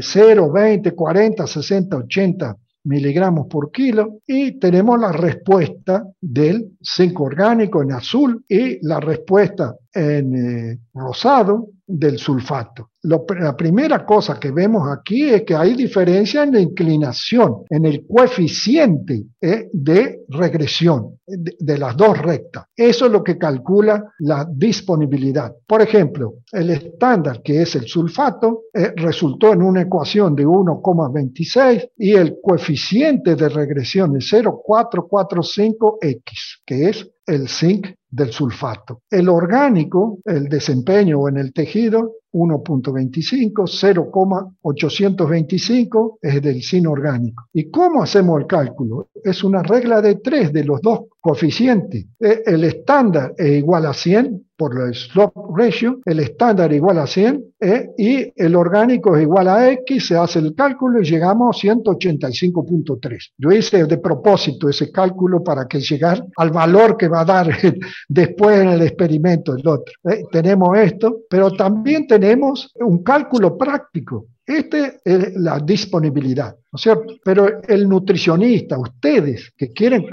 C: 0, 20, 40, 60, 80 miligramos por kilo. Y tenemos la respuesta del zinc orgánico en azul y la respuesta en eh, rosado del sulfato. la primera cosa que vemos aquí es que hay diferencia en la inclinación, en el coeficiente eh, de regresión de, las dos rectas. Eso es lo que calcula la disponibilidad. Por ejemplo, el estándar, que es el sulfato, eh, resultó en una ecuación de 1,26 y el coeficiente de regresión es 0,445x, que es el zinc del sulfato. El orgánico, el desempeño en el tejido, 1.25, 0,825 es del zinc orgánico. ¿Y cómo hacemos el cálculo? Es una regla de tres de los dos coeficientes. Eh, el estándar es igual a 100 por el slope ratio, el estándar igual a 100 eh, y el orgánico es igual a X, se hace el cálculo y llegamos a 185.3. Yo hice de propósito ese cálculo para que llegar al valor que va a dar después en el experimento el otro. Eh, tenemos esto, pero también tenemos un cálculo práctico. Este es la disponibilidad. Pero el nutricionista, ustedes que quieren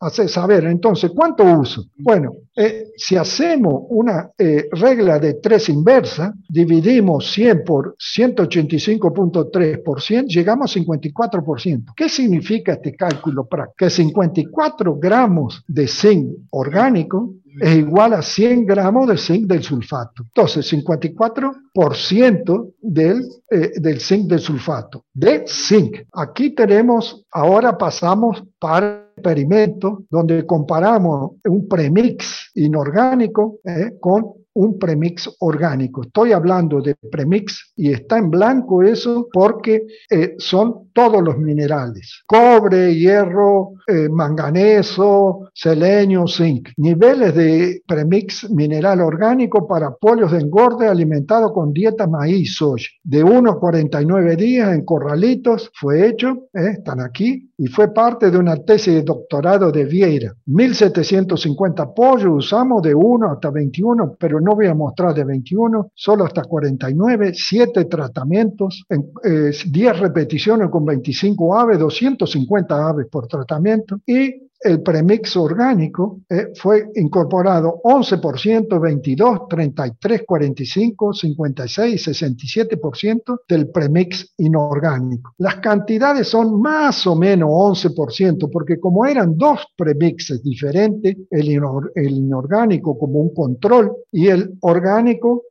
C: hacer saber. Entonces, ¿cuánto uso? Bueno, eh, si hacemos una eh, regla de tres inversa, dividimos 100 por 185.3%, llegamos a 54%. ¿Qué significa este cálculo práctico? Que 54 gramos de zinc orgánico es igual a 100 gramos de zinc del sulfato. Entonces, 54% del, eh, del zinc del sulfato, de zinc. Aquí tenemos, ahora pasamos para experimento donde comparamos un premix inorgánico eh, con un premix orgánico. Estoy hablando de premix y está en blanco eso porque eh, son todos los minerales. Cobre, hierro, eh, manganeso, selenio, zinc. Niveles de premix mineral orgánico para pollos de engorde alimentado con dieta maíz soya. De 1 a 49 días en corralitos fue hecho, están aquí, y fue parte de una tesis de doctorado de Vieira. 1750 pollos usamos de 1 hasta 21, pero no voy a mostrar de 21, solo hasta 49, 7 tratamientos, en, 10 eh, repeticiones con 25 aves, 250 aves por tratamiento y el premix orgánico eh, fue incorporado 11%, 22, 33, 45, 56, 67% del premix inorgánico. Las cantidades son más o menos 11%, porque como eran dos premixes diferentes, el, inorgánico como un control y el orgánico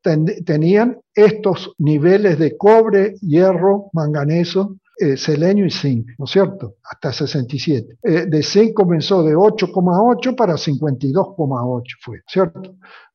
C: tenían estos niveles de cobre, hierro, manganeso eh, selenio y zinc, ¿no es cierto? Hasta 67. Eh, de zinc comenzó de 8,8 para 52,8 fue, ¿cierto?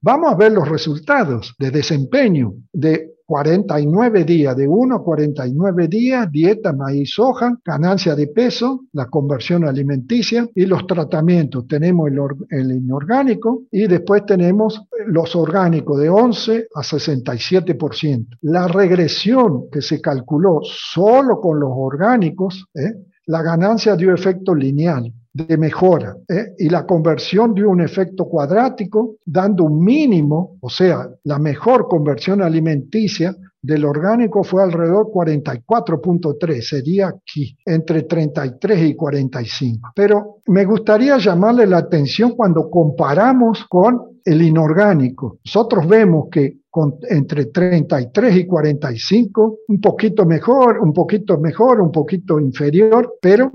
C: Vamos a ver los resultados de desempeño de 49 días, de 1 a 49 días, dieta maíz soja, ganancia de peso, la conversión alimenticia y los tratamientos. Tenemos el, inorgánico y después tenemos los orgánicos de 11 a 67%. La regresión que se calculó solo con los orgánicos, ¿eh? la ganancia dio efecto lineal de mejora ¿eh? y la conversión de un efecto cuadrático dando un mínimo, o sea, la mejor conversión alimenticia del orgánico fue alrededor 44.3, sería aquí, entre 33 y 45. Pero me gustaría llamarle la atención cuando comparamos con el inorgánico. Nosotros vemos que entre 33 y 45, un poquito mejor, un poquito mejor, un poquito inferior, pero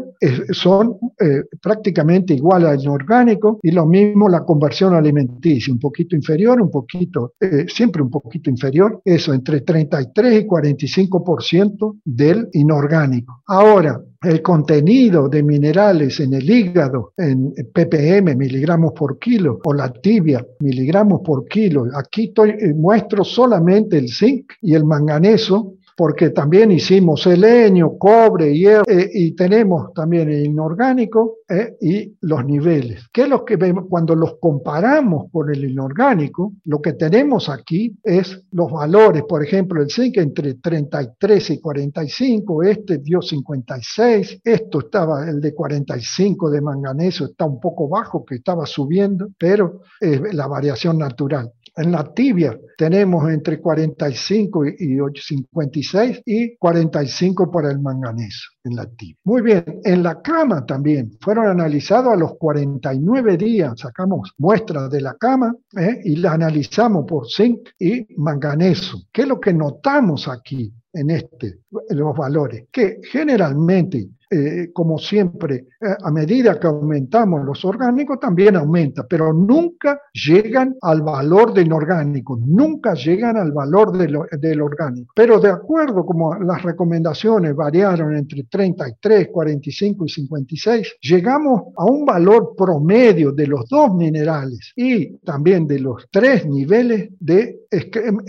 C: son prácticamente iguales al inorgánico y lo mismo la conversión alimenticia, un poquito inferior, un poquito, siempre un poquito inferior, eso entre 33 y 45% del inorgánico. Ahora, el contenido de minerales en el hígado, en ppm, miligramos por kilo, o la tibia, miligramos por kilo. Aquí estoy, eh, muestro solamente el zinc y el manganeso porque también hicimos selenio, cobre, hierro, eh, y tenemos también el inorgánico eh, y los niveles. ¿Qué es lo que vemos? Cuando los comparamos con el inorgánico, lo que tenemos aquí es los valores, por ejemplo, el zinc entre 33 y 45, este dio 56, esto estaba, el de 45 de manganeso está un poco bajo, que estaba subiendo, pero es la variación natural. En la tibia tenemos entre 45 y 56 y 45 para el manganeso en la tibia. Muy bien, en la cama también fueron analizados a los 49 días, sacamos muestras de la cama ¿eh? y la analizamos por zinc y manganeso. ¿Qué es lo que notamos aquí? en este, los valores, que generalmente eh, como siempre, eh, a medida que aumentamos los orgánicos, también aumenta, pero nunca llegan al valor del inorgánico, nunca llegan al valor del orgánico. Pero de acuerdo como las recomendaciones variaron entre 33, 45 y 56, llegamos a un valor promedio de los dos minerales y también de los tres niveles de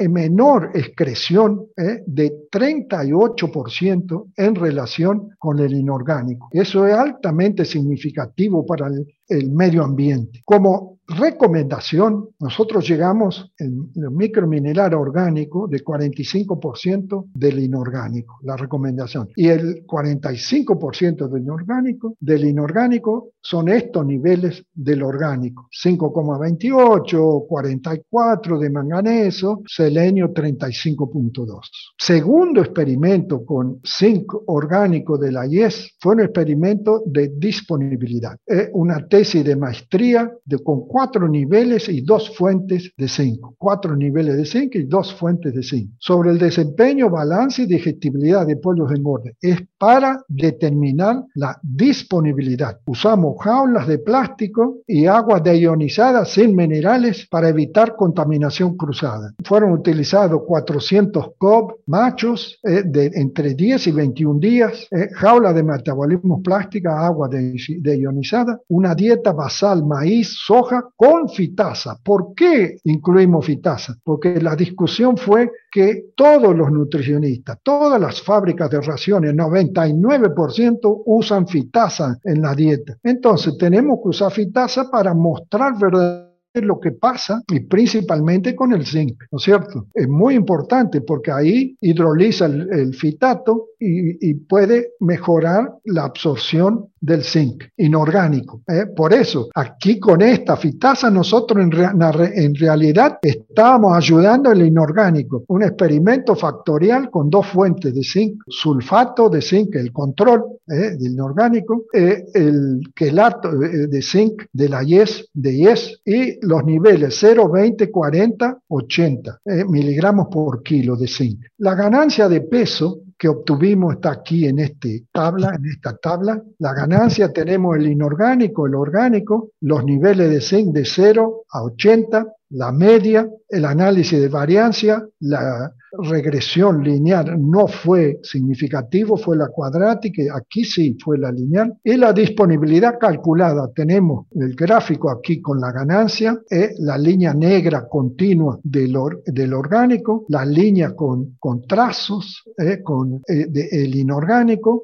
C: menor excreción eh, de 38% en relación con el inorgánico. Eso es altamente significativo para el, el medio ambiente. Como recomendación, nosotros llegamos en el micromineral orgánico de 45% del inorgánico, la recomendación. Y el 45% del inorgánico, del inorgánico son estos niveles del orgánico. 5,28, 44 de manganeso, selenio 35.2. Segundo experimento con zinc orgánico de la IES fue un experimento de disponibilidad. Es una tesis de maestría de, con cuatro niveles y dos fuentes de zinc. Cuatro niveles de zinc y dos fuentes de zinc. Sobre el desempeño, balance y digestibilidad de pollos de engorde. Es para determinar la disponibilidad. Usamos jaulas de plástico y agua deionizada sin minerales para evitar contaminación cruzada. Fueron utilizados 400 COB machos eh, de entre 10 y 21 días, eh, jaula de metabolismo plástica, agua deionizada, una dieta basal maíz, soja con fitasa. ¿Por qué incluimos fitasa? Porque la discusión fue que todos los nutricionistas, todas las fábricas de raciones, 99% usan fitasa en la dieta. Entonces tenemos que usar fitasa para mostrar verdaderamente lo que pasa y principalmente con el zinc, ¿no es cierto? Es muy importante porque ahí hidroliza el, fitato y, puede mejorar la absorción del zinc inorgánico. ¿eh? Por eso, aquí con esta fitasa nosotros en, realidad estábamos ayudando el inorgánico. Un experimento factorial con dos fuentes de zinc, sulfato de zinc, el control ¿eh? del inorgánico, eh, el quelato de zinc de la YES, de YES, y los niveles 0, 20, 40, 80 miligramos por kilo de zinc. La ganancia de peso que obtuvimos está aquí en esta tabla, en esta tabla. La ganancia tenemos el inorgánico, el orgánico, los niveles de zinc de 0 a 80, la media, el análisis de variancia, la regresión lineal no fue significativo, fue la cuadrática, aquí sí fue la lineal, y la disponibilidad calculada, tenemos el gráfico aquí con la ganancia, es la línea negra continua del, del orgánico, la línea con, con trazos, eh, con eh, el inorgánico,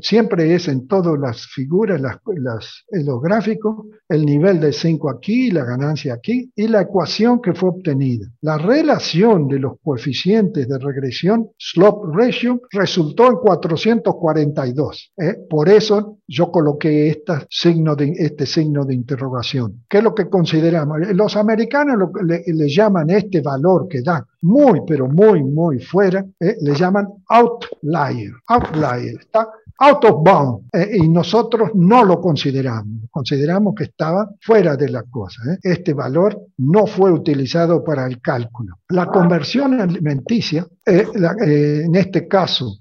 C: siempre es en todas las figuras, las, los gráficos, el nivel de 5 aquí, la ganancia aquí, y la ecuación que fue obtenida. La relación de los coeficientes de regresión, slope ratio, resultó en 442. ¿eh? Por eso yo coloqué este signo de interrogación. ¿Qué es lo que consideramos? Los americanos le, llaman este valor que da muy, pero muy, muy fuera, ¿eh? le llaman outlier. Outlier, está out of bound, eh, y nosotros no lo consideramos, consideramos que estaba fuera de la cosa. ¿eh? Este valor no fue utilizado para el cálculo. La conversión alimenticia en este caso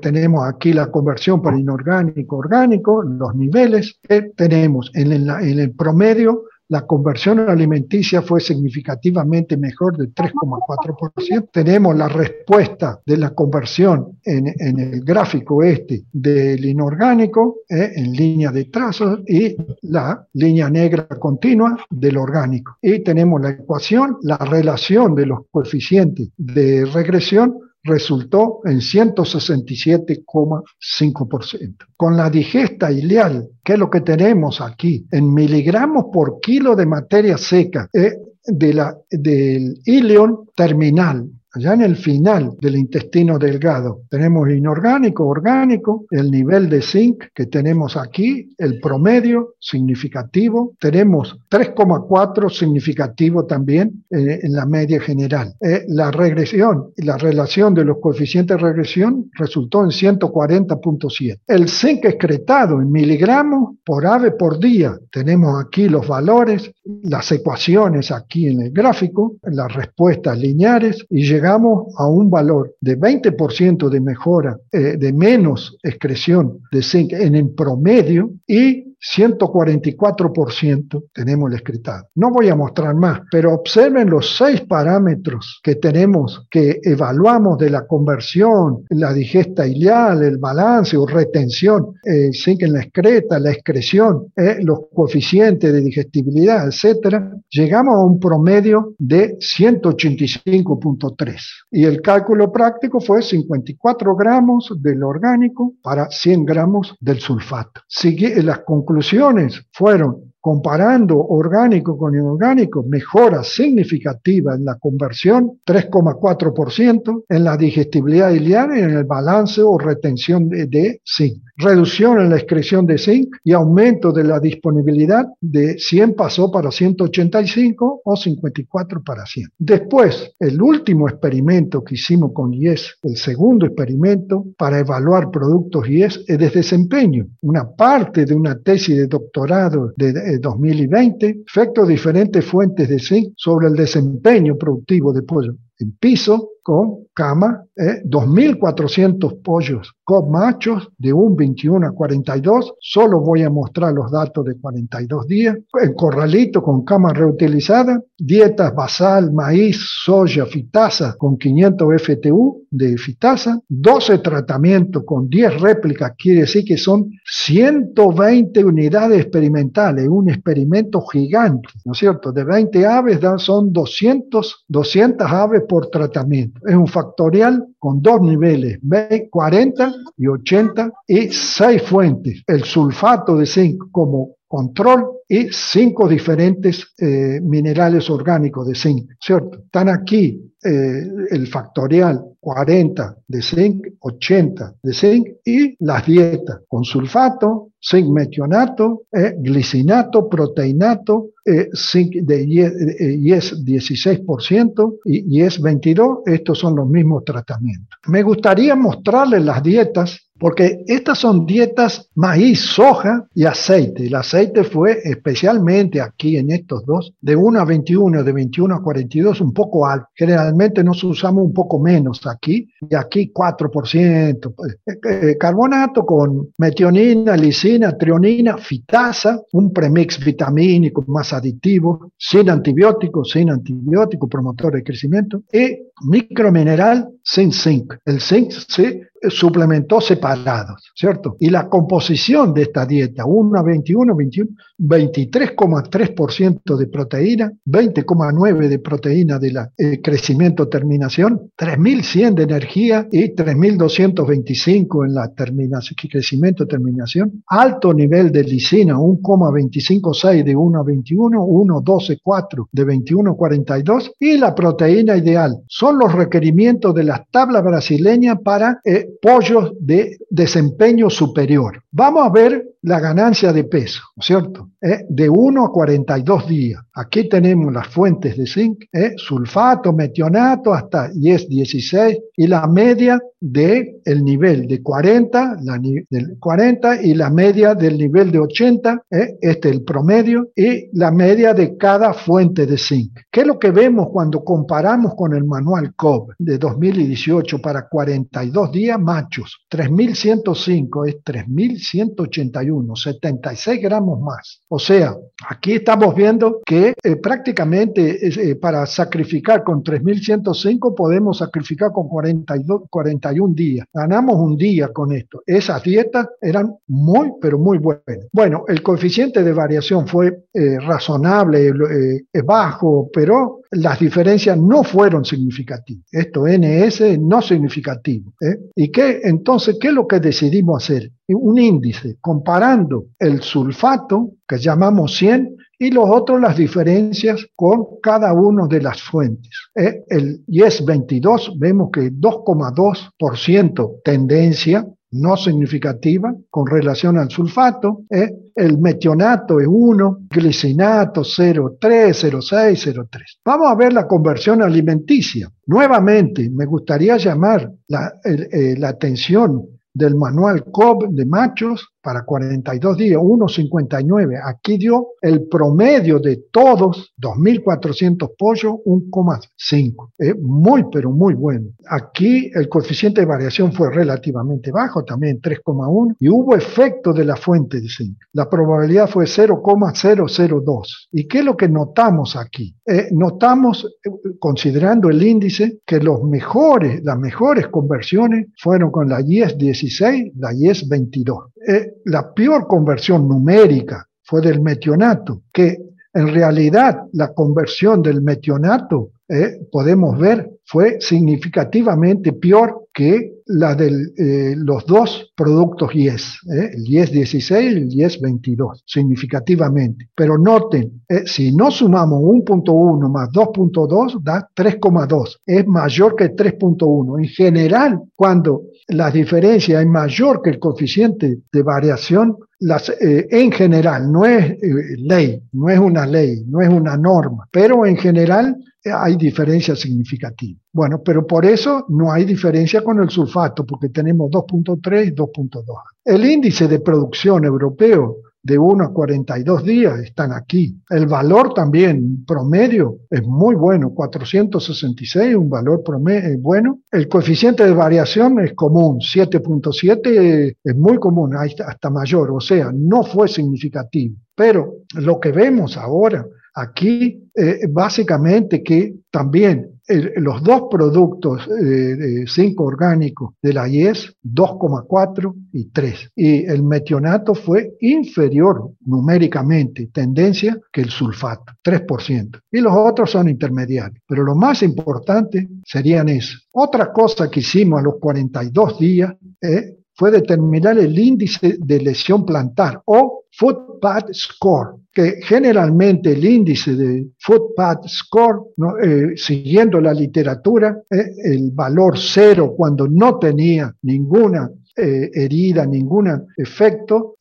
C: tenemos aquí la conversión para inorgánico orgánico, los niveles, tenemos en, en el promedio la conversión alimenticia fue significativamente mejor de 3,4%. Tenemos la respuesta de la conversión en, el gráfico este del inorgánico, eh, en línea de trazos, y la línea negra continua del orgánico. Y tenemos la ecuación, la relación de los coeficientes de regresión resultó en 167,5%. Con la digesta ileal, que es lo que tenemos aquí, en miligramos por kilo de materia seca eh, de la, del ileón terminal, Allá en el final del intestino delgado tenemos inorgánico, orgánico, el nivel de zinc que tenemos aquí, el promedio significativo, tenemos 3,4 significativo también eh, en la media general. Eh, la regresión, la relación de los coeficientes de regresión resultó en 140.7. El zinc excretado en miligramos por ave por día, tenemos aquí los valores, las ecuaciones aquí en el gráfico, las respuestas lineares y llegamos llegamos a un valor de 20% de mejora, eh, de menos excreción de zinc en el promedio y 144% tenemos el excretado. No voy a mostrar más, pero observen los seis parámetros que tenemos, que evaluamos de la conversión, la digesta ileal, el balance o retención, el zinc en la excreta, la excreción, eh, los coeficientes de digestibilidad, etcétera, llegamos a un promedio de 185.3. Y el cálculo práctico fue 54 gramos del orgánico para 100 gramos del sulfato. Sigue las conclusiones conclusiones fueron comparando orgánico con inorgánico, mejora significativa en la conversión, 3,4%, en la digestibilidad ileal y en el balance o retención de, zinc. Reducción en la excreción de zinc y aumento de la disponibilidad de 100 pasó para 185 o 54 para 100. Después, el último experimento que hicimos con IES, el segundo experimento para evaluar productos IES, es de desempeño. Una parte de una tesis de doctorado de 2020, efectos diferentes fuentes de zinc sobre el desempeño productivo de pollo en piso con cama, 2.400 eh, pollos con machos de un 21 a 42, solo voy a mostrar los datos de 42 días, en corralito con cama reutilizada, dietas basal, maíz, soya, fitasa con 500 FTU de fitasa, 12 tratamientos con 10 réplicas, quiere decir que son 120 unidades experimentales, un experimento gigante, ¿no es cierto? De 20 aves son 200, 200 aves por tratamiento. Es un factorial con dos niveles, 40 y 80 y seis fuentes. El sulfato de zinc como control y cinco diferentes eh, minerales orgánicos de zinc, ¿cierto? Están aquí eh, el factorial 40 de zinc, 80 de zinc y las dietas con sulfato, zinc metionato, eh, glicinato, proteinato, zinc de IES 16% y IES 22, estos son los mismos tratamientos. Me gustaría mostrarles las dietas porque estas son dietas maíz, soja y aceite. El aceite fue especialmente aquí en estos dos, de 1 a 21, de 21 a 42, un poco alto. Generalmente nos usamos un poco menos aquí, y aquí 4%. Pues, eh, eh, carbonato con metionina, lisina, trionina, fitasa, un premix vitamínico más aditivo, sin antibióticos, sin antibiótico, promotor de crecimiento, y micromineral sin zinc. El zinc se suplementó separados, ¿cierto? Y la composición de esta dieta, 1 a 21, 21 23,3% de proteína, 20,9% de proteína de eh, crecimiento terminación, 3.100 de energía y 3.225 en la terminación, crecimiento terminación, alto nivel de lisina, 1,256 de 1 a 21, 1,12,4 de 21 a 42 y la proteína ideal. Son los requerimientos de las tablas brasileñas para eh, pollos de desempeño superior. Vamos a ver la ganancia de peso, ¿cierto? ¿Eh? De 1 a 42 días. Aquí tenemos las fuentes de zinc, ¿eh? sulfato, metionato, hasta IES 16 y la media de el nivel de 40, la, del 40 y la media del nivel de 80, ¿eh? este el promedio, y la media de cada fuente de zinc. ¿Qué es lo que vemos cuando comparamos con el manual COB de 2018 para 42 días machos? 3105 es 3181, 76 gramos más. O sea, aquí estamos viendo que eh, prácticamente eh, para sacrificar con 3105 podemos sacrificar con 42, 41 días. Ganamos un día con esto. Esas dietas eran muy, pero muy buenas. Bueno, el coeficiente de variación fue eh, razonable, eh, bajo, pero las diferencias no fueron significativas. Esto NS no significativo. ¿eh? ¿Y qué entonces qué es lo que decidimos hacer? Un índice comparando el sulfato, que llamamos 100, y los otros las diferencias con cada una de las fuentes. ¿eh? El IES 22 vemos que 2,2% tendencia no significativa con relación al sulfato. ¿eh? El metionato es 1, glicinato 0,3, 0,6, 0,3. Vamos a ver la conversión alimenticia. Nuevamente, me gustaría llamar la, eh, la atención del manual COB de machos para 42 días, 1,59. Aquí dio el promedio de todos, 2.400 pollos, 1,5. Es muy, pero muy bueno. Aquí el coeficiente de variación fue relativamente bajo, también 3,1, y hubo efecto de la fuente de zinc. La probabilidad fue 0,002. ¿Y qué es lo que notamos aquí? Eh, notamos, eh, considerando el índice, que los mejores, las mejores conversiones fueron con la IES 16, la IES 22. Eh, la peor conversión numérica fue del metionato, que en realidad la conversión del metionato, eh, podemos ver, fue significativamente peor que la de eh, los dos productos IES, eh, el IES 16 y el IES 22, significativamente. Pero noten, si no sumamos 1.1 más 2.2, da 3.2, es mayor que 3.1. En general, cuando la diferencia es mayor que el coeficiente de variación, las, eh, en general, no es eh, ley, no es una ley, no es una norma, pero en general eh, hay diferencias significativas. Bueno, pero por eso no hay diferencia con el sulfato, porque tenemos 2.3 y 2.2. El índice de producción europeo de 1 a 42 días están aquí. El valor también promedio es muy bueno, 466, un valor promedio eh, bueno. El coeficiente de variación es común, 7.7 es muy común, hasta mayor, o sea, no fue significativo. Pero lo que vemos ahora aquí, eh, básicamente que también los dos productos eh, zinc orgánicos de la IES, 2,4 y 3. Y el metionato fue inferior numéricamente, tendencia, que el sulfato, 3%. Y los otros son intermediarios. Pero lo más importante serían eso. Otra cosa que hicimos a los 42 días eh, fue determinar el índice de lesión plantar o footpad score, que generalmente el índice de footpad score, eh, siguiendo la literatura, eh, el valor cero cuando no tenía ninguna eh, herida, ningún efecto,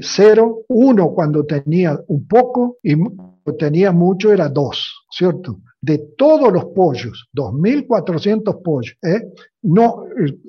C: cero, uno cuando tenía un poco y tenía mucho era dos, ¿cierto? de todos los pollos, 2.400 pollos, ¿eh? No,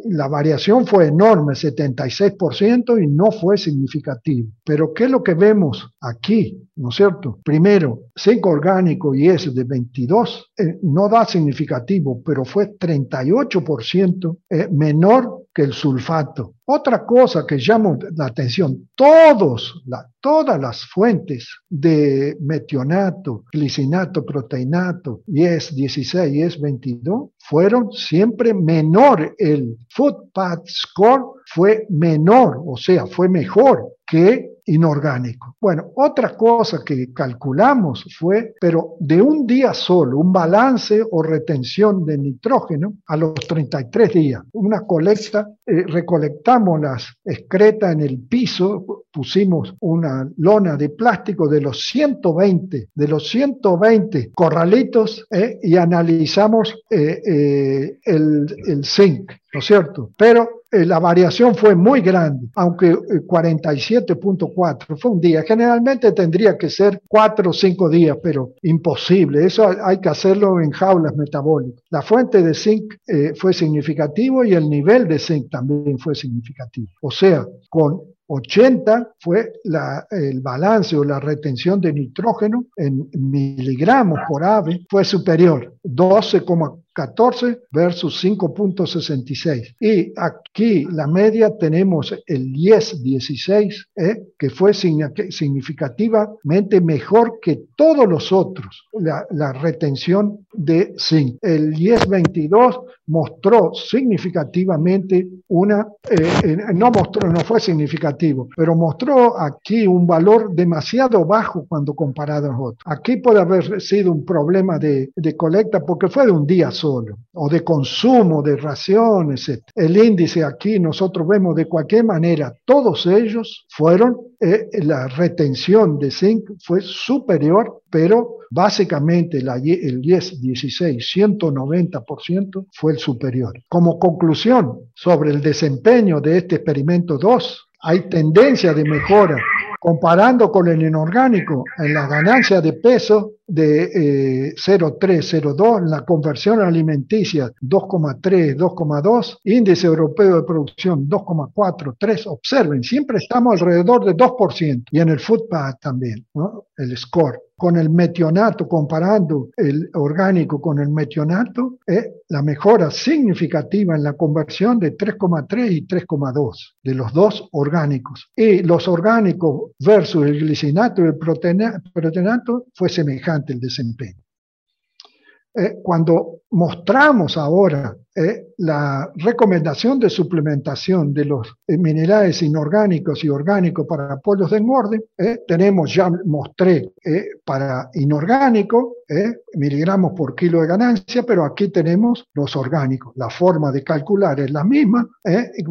C: la variación fue enorme, 76%, y no fue significativo. Pero ¿qué es lo que vemos aquí? ¿No es cierto? Primero, zinc orgánico y ese de 22 eh, no da significativo, pero fue 38% eh, menor que el sulfato. Otra cosa que llama la atención, todos, todas las fuentes de metionato, glicinato, proteinato, IES 16, IES 22, fueron siempre menor. El footpath score fue menor, o sea, fue mejor que inorgánico. Bueno, otra cosa que calculamos fue, pero de un día solo, un balance o retención de nitrógeno a los 33 días. Una colecta, eh, recolectamos las excretas en el piso, pusimos una lona de plástico de los 120, de los 120 corralitos eh, y analizamos eh, el, el zinc, ¿no es cierto? Pero eh, la variación fue muy grande, aunque 47.4 eh, fue un día. Generalmente tendría que ser cuatro o cinco días, pero imposible. Eso hay que hacerlo en jaulas metabólicas. La fuente de zinc eh, fue significativo y el nivel de zinc también fue significativo. O sea, con 80 fue el balance o la retención de nitrógeno en miligramos por ave fue superior, 12,4 14 versus 5.66. Y aquí la media tenemos el IES 16, ¿eh? que fue significativamente mejor que todos los otros, la, retención de zinc. El IES 22 mostró significativamente una, eh, no mostró, no fue significativo, pero mostró aquí un valor demasiado bajo cuando comparado a otros. Aquí puede haber sido un problema de, de colecta porque fue de un día solo, o de consumo de raciones. El índice aquí nosotros vemos de cualquier manera, todos ellos fueron, eh, la retención de zinc fue superior, pero básicamente el 10, 16, 190% fue el superior. Como conclusión sobre el desempeño de este experimento 2, hay tendencia de mejora comparando con el inorgánico en la ganancia de peso de 0,3, eh, 0,2, en la conversión alimenticia 2,3, 2,2, índice europeo de producción 2,4, 3, observen, siempre estamos alrededor de 2% y en el footpath también, ¿no? el score con el metionato, comparando el orgánico con el metionato, es la mejora significativa en la conversión de 3,3 y 3,2 de los dos orgánicos. Y los orgánicos versus el glicinato y el proteinato fue semejante el desempeño. Eh, cuando mostramos ahora eh, la recomendación de suplementación de los eh, minerales inorgánicos y orgánicos para pollos de engorde, tenemos, ya mostré para inorgánico, miligramos por kilo de ganancia, pero aquí tenemos los orgánicos. La forma de calcular es la misma.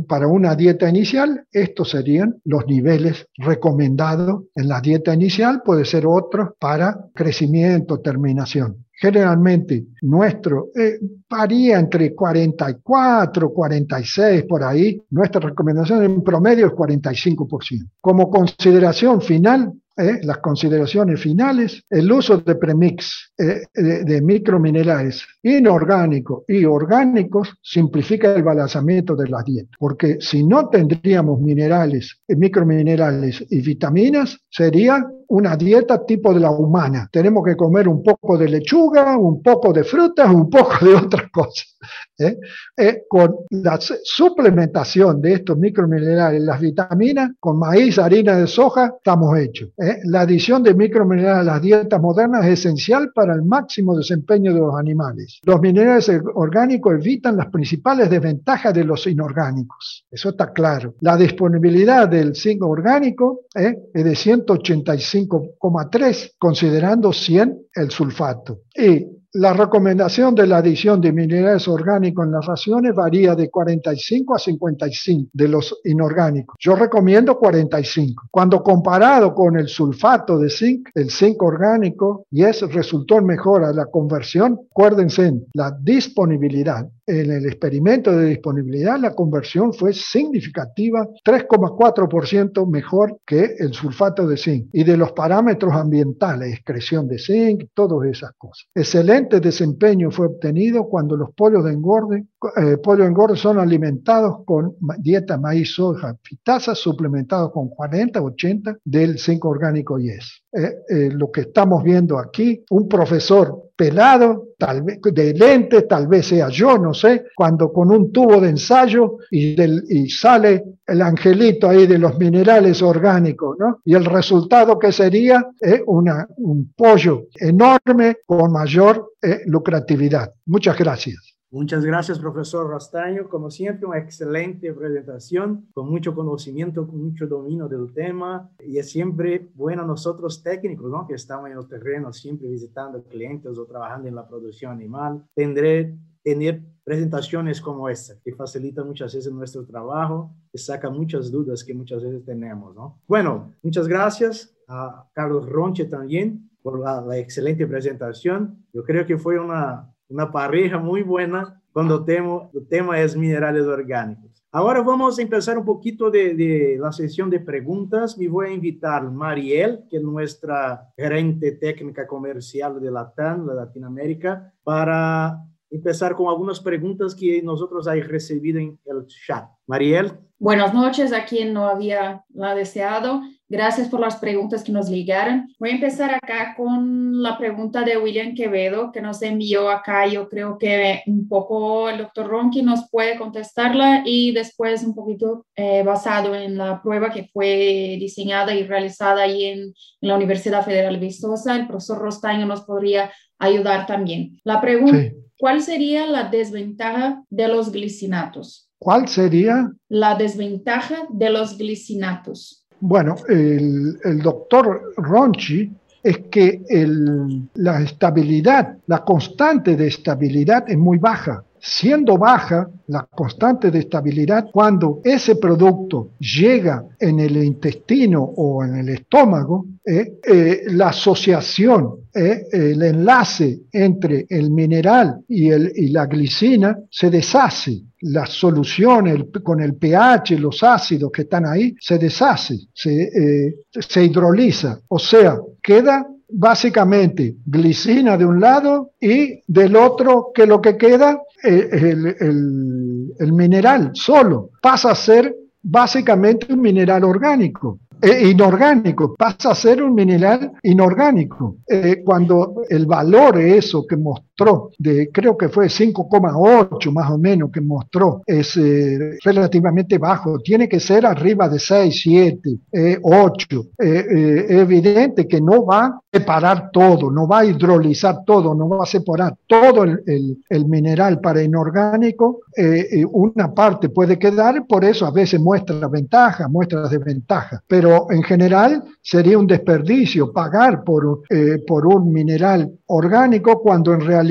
C: para una dieta inicial, estos serían los niveles recomendados en la dieta inicial, puede ser otro para crecimiento, terminación generalmente nuestro eh, varía entre 44, 46 por ahí. Nuestra recomendación en promedio es 45%. Como consideración final, ¿eh? las consideraciones finales, el uso de premix ¿eh? de, microminerales inorgánicos y orgánicos simplifica el balanceamiento de la dieta, porque si no tendríamos minerales, microminerales y vitaminas, sería una dieta tipo de la humana. Tenemos que comer un poco de lechuga, un poco de frutas, un poco de *laughs* otras cosas. ¿Eh? Eh, con la suplementación de estos microminerales, las vitaminas, con maíz, harina de soja, estamos hechos. ¿eh? La adición de microminerales a las dietas modernas es esencial para el máximo desempeño de los animales. Los minerales orgánicos evitan las principales desventajas de los inorgánicos. Eso está claro. La disponibilidad del zinc orgánico es de 185,3, considerando 100 el sulfato. Y la recomendación de la adición de minerales orgánicos en las raciones varía de 45 a 55 de los inorgánicos. Yo recomiendo 45. Cuando comparado con el sulfato de zinc, el zinc orgánico, y es resultó en mejora la conversión, acuérdense, la disponibilidad en el experimento de disponibilidad la conversión fue significativa, 3,4% mejor que el sulfato de zinc. Y de los parámetros ambientales, excreción de zinc, todas esas cosas. Excelente desempeño fue obtenido cuando los pollos de engorde, eh, engorde son alimentados con dieta maíz, soja, fitasa, suplementados con 40, 80 del zinc orgánico yes. Eh, eh, lo que estamos viendo aquí, un profesor pelado, tal vez de lentes, tal vez sea yo, no sé, cuando con un tubo de ensayo y, sale el angelito ahí de los minerales orgánicos, ¿no? Y el resultado que sería es una, un pollo enorme con mayor lucratividad. Muchas gracias.
A: Muchas gracias, profesor Rastaño. Como siempre, una excelente presentación, con mucho conocimiento, con mucho dominio del tema. Y es siempre bueno nosotros técnicos, ¿no? que estamos en el terreno, siempre visitando clientes o trabajando en la producción animal, tendré tener presentaciones como esta, que facilitan muchas veces nuestro trabajo, que saca muchas dudas que muchas veces tenemos. ¿no? Bueno, muchas gracias a Carlos Ronche también por la excelente presentación. Yo creo que fue una una pareja muy buena cuando el tema, es minerales orgánicos. Ahora vamos a empezar un poquito de, de, la sesión de preguntas. Me voy a invitar Mariel, que es nuestra gerente técnica comercial de Latam, de Latinoamérica, para empezar con algunas preguntas que nosotros hay recibido en el chat. Mariel.
D: Buenas noches a quien no había la deseado. Gracias por las preguntas que nos llegaron. Voy a empezar acá con la pregunta de William Quevedo que nos envió acá. Yo creo que un poco el doctor Ronqui nos puede contestarla y después un poquito eh, basado en la prueba que fue diseñada y realizada ahí en, en la Universidad Federal de Vistosa. El profesor Rostaño nos podría ayudar también. La pregunta, sí. ¿cuál sería la desventaja de los glicinatos?
C: ¿Cuál sería?
D: La desventaja de los glicinatos.
C: Bueno, el, el doctor Ronchi es que el, la estabilidad, la constante de estabilidad es muy baja. Siendo baja la constante de estabilidad, cuando ese producto llega en el intestino o en el estómago, eh, eh, la asociación, eh, el enlace entre el mineral y, la glicina se deshace. La solución con el pH, los ácidos que están ahí, se deshace, se hidroliza. O sea, queda básicamente glicina de un lado y del otro que lo que queda eh, el, el, el mineral solo. Pasa a ser básicamente un mineral orgánico eh, inorgánico, pasa a ser un mineral inorgánico. Eh, cuando el valor eso que mostró, de creo que fue 5,8 más o menos que mostró, es eh, relativamente bajo, tiene que ser arriba de 6, 7, 8. es evidente que no va a separar todo, no va a hidrolizar todo, no va a separar todo el, el, el mineral para inorgánico. una parte puede quedar, por eso a veces muestra ventajas, muestra desventajas, pero en general sería un desperdicio pagar por, eh, por un mineral orgánico cuando en realidad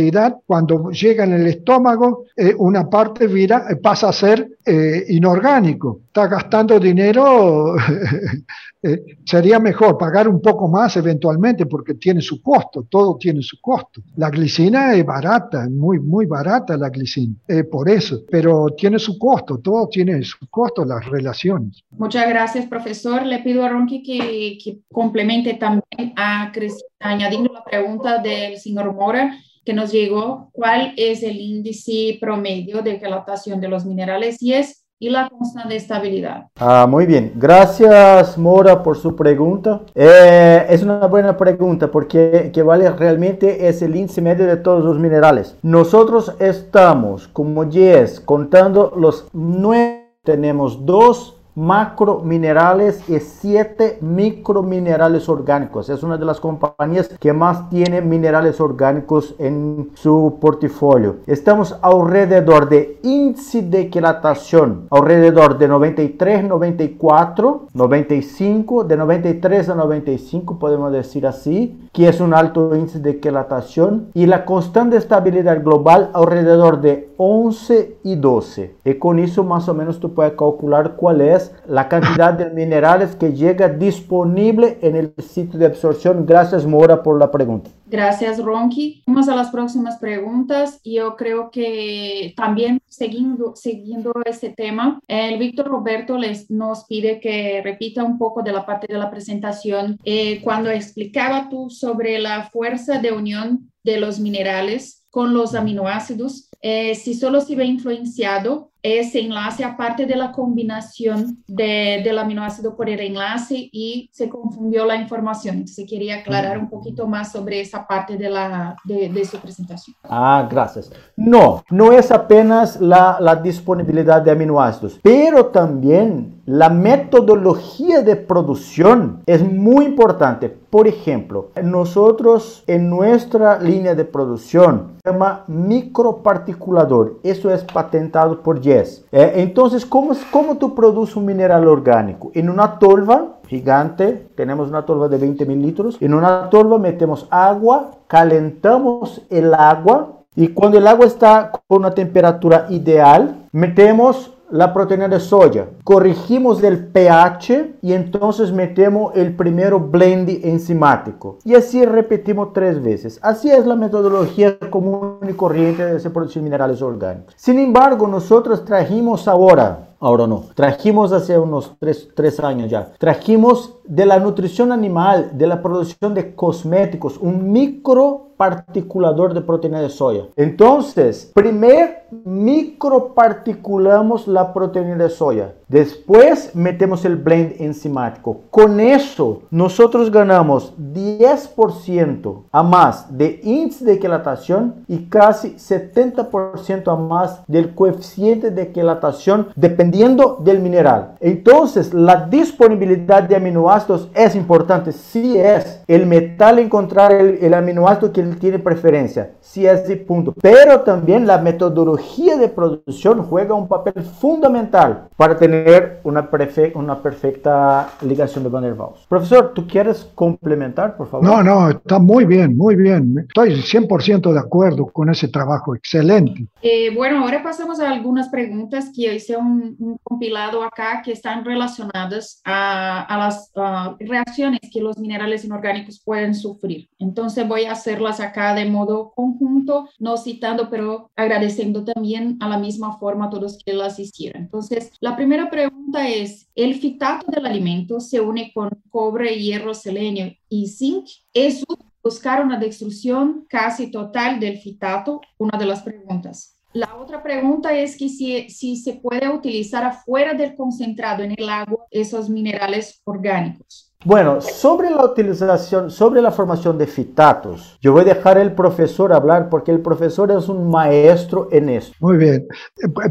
C: cuando llega en el estómago eh, una parte vira, eh, pasa a ser eh, inorgánico. Está gastando dinero, *laughs* sería mejor pagar un poco más eventualmente porque tiene su costo, todo tiene su costo. La glicina es barata, muy, muy barata la glicina, por eso, pero tiene su costo, todo tiene su costo, las relaciones.
D: Muchas gracias, profesor. Le pido a Ronqui que, que complemente también a Cristina, añadiendo la pregunta del señor Mora que nos llegó, cuál es el índice promedio de gelatación de los minerales y es y la constante estabilidad.
B: Ah, muy bien, gracias Mora por su pregunta. Eh, es una buena pregunta porque que vale realmente es el índice medio de todos los minerales. Nosotros estamos como Yes contando los nueve, tenemos dos macrominerales y 7 microminerales orgánicos. Es una de las compañías que más tiene minerales orgánicos en su portafolio. Estamos alrededor de índice de quilatación, alrededor de 93, 94, 95, de 93 a 95 podemos decir así, que es un alto índice de quilatación y la constante estabilidad global alrededor de 11 y 12. Y con eso más o menos tú puedes calcular cuál es la cantidad de minerales que llega disponible en el sitio de absorción. Gracias, Mora, por la pregunta.
D: Gracias, Ronki. Vamos a las próximas preguntas. Yo creo que también siguiendo, siguiendo este tema, el Víctor Roberto les, nos pide que repita un poco de la parte de la presentación eh, cuando explicaba tú sobre la fuerza de unión de los minerales con los aminoácidos, eh, si solo se ve influenciado ese enlace aparte de la combinación de, del aminoácido por el enlace y se confundió la información. Entonces quería aclarar un poquito más sobre esa parte de, la, de, de su presentación.
B: Ah, gracias. No, no es apenas la, la disponibilidad de aminoácidos, pero también la metodología de producción es muy importante. Por ejemplo, nosotros en nuestra línea de producción se llama Eso es patentado por Yes. Eh, entonces, ¿cómo, ¿cómo tú produces un mineral orgánico? En una tolva gigante, tenemos una tolva de 20 mil litros. En una tolva metemos agua, calentamos el agua y cuando el agua está con una temperatura ideal, metemos la proteína de soya, corregimos el pH y entonces metemos el primero blend enzimático. Y así repetimos tres veces. Así es la metodología común y corriente de producir minerales orgánicos. Sin embargo, nosotros trajimos ahora ahora no. Trajimos hace unos tres, tres años ya. Trajimos de la nutrición animal, de la producción de cosméticos, un micro particulador de proteína de soya. Entonces, primero microparticulamos la proteína de soya. Después metemos el blend enzimático. Con eso nosotros ganamos 10% a más de índice de quelatación y casi 70% a más del coeficiente de quelatación dependiendo del mineral. Entonces la disponibilidad de aminoácidos es importante. Si es el metal encontrar el, el aminoácido que tiene preferencia. Si es de punto. Pero también la metodología de producción juega un papel fundamental para tener una, una perfecta ligación de Van der Waals. Profesor, ¿tú quieres complementar, por favor?
C: No, no, está muy bien, muy bien. Estoy 100% de acuerdo con ese trabajo, excelente.
D: Eh, bueno, ahora pasamos a algunas preguntas que hice un, compilado acá que están relacionadas a, a las reacciones que los minerales inorgánicos pueden sufrir. Entonces voy a hacerlas acá de modo conjunto, no citando, pero agradeciendo también a la misma forma a todos que las hicieron. Entonces, la primera pregunta es, ¿el fitato del alimento se une con cobre, hierro, selenio y zinc? ¿Es útil buscar una destrucción casi total del fitato? Una de las preguntas. La otra pregunta es que si, si se puede utilizar afuera del concentrado en el agua esos minerales orgánicos.
B: Bueno, sobre la utilización, sobre la formación de fitatos, yo voy a dejar al profesor hablar porque el profesor es un maestro en esto.
C: Muy bien.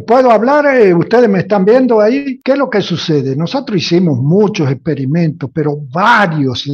C: ¿Puedo hablar? Eh, ustedes me están viendo ahí. ¿Qué es lo que sucede? Nosotros hicimos muchos experimentos, pero varios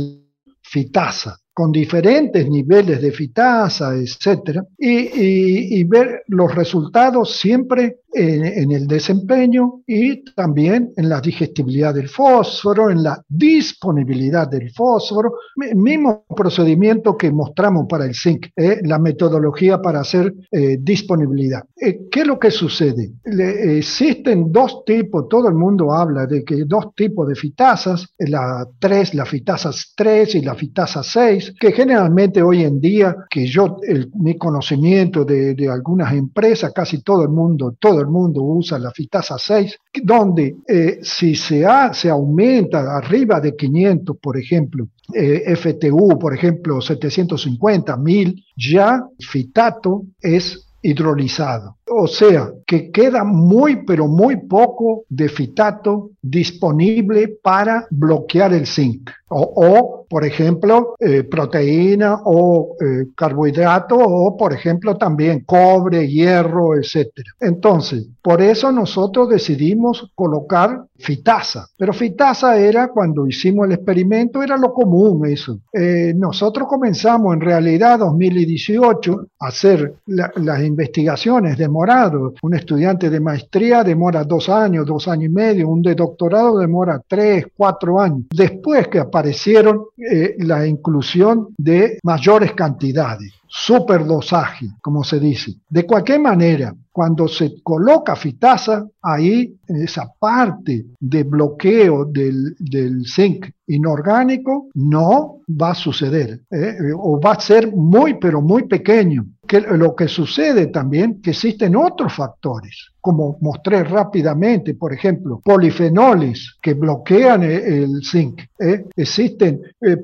C: fitasa con diferentes niveles de fitasa, etcétera, y, y, ver los resultados siempre en, el desempeño y también en la digestibilidad del fósforo, en la disponibilidad del fósforo, mismo procedimiento que mostramos para el zinc, eh, la metodología para hacer eh, disponibilidad. Eh, ¿Qué es lo que sucede? existen dos tipos, todo el mundo habla de que dos tipos de fitasas, la 3, la fitasa 3 y la fitasa 6, que generalmente hoy en día, que yo, mi conocimiento de, de algunas empresas, casi todo el mundo, todo el mundo usa la fitasa 6, donde eh, si se, se aumenta arriba de 500, por ejemplo, eh, FTU, por ejemplo, 750, 1000, ya fitato es hidrolizado. O sea, que queda muy, pero muy poco de fitato disponible para bloquear el zinc. O, por ejemplo, eh, proteína o eh, carbohidrato o, por ejemplo, también cobre, hierro, etc. Entonces, por eso nosotros decidimos colocar fitasa. Pero fitasa era, cuando hicimos el experimento, era lo común eso. Eh, nosotros comenzamos en realidad 2018 a hacer las investigaciones demorados. Un estudiante de maestría demora dos años, dos años y medio, un de doctorado demora tres, cuatro años. Después que aparecieron eh, la inclusión de mayores cantidades, superdosaje, como se dice. De cualquier manera, cuando se coloca fitasa, ahí esa parte de bloqueo del, del zinc inorgánico no va a suceder ¿eh? o va a ser muy pero muy pequeño. Que lo que sucede también que existen otros factores, como mostré rápidamente, por ejemplo, polifenoles que bloquean el, zinc. ¿eh? Existen eh,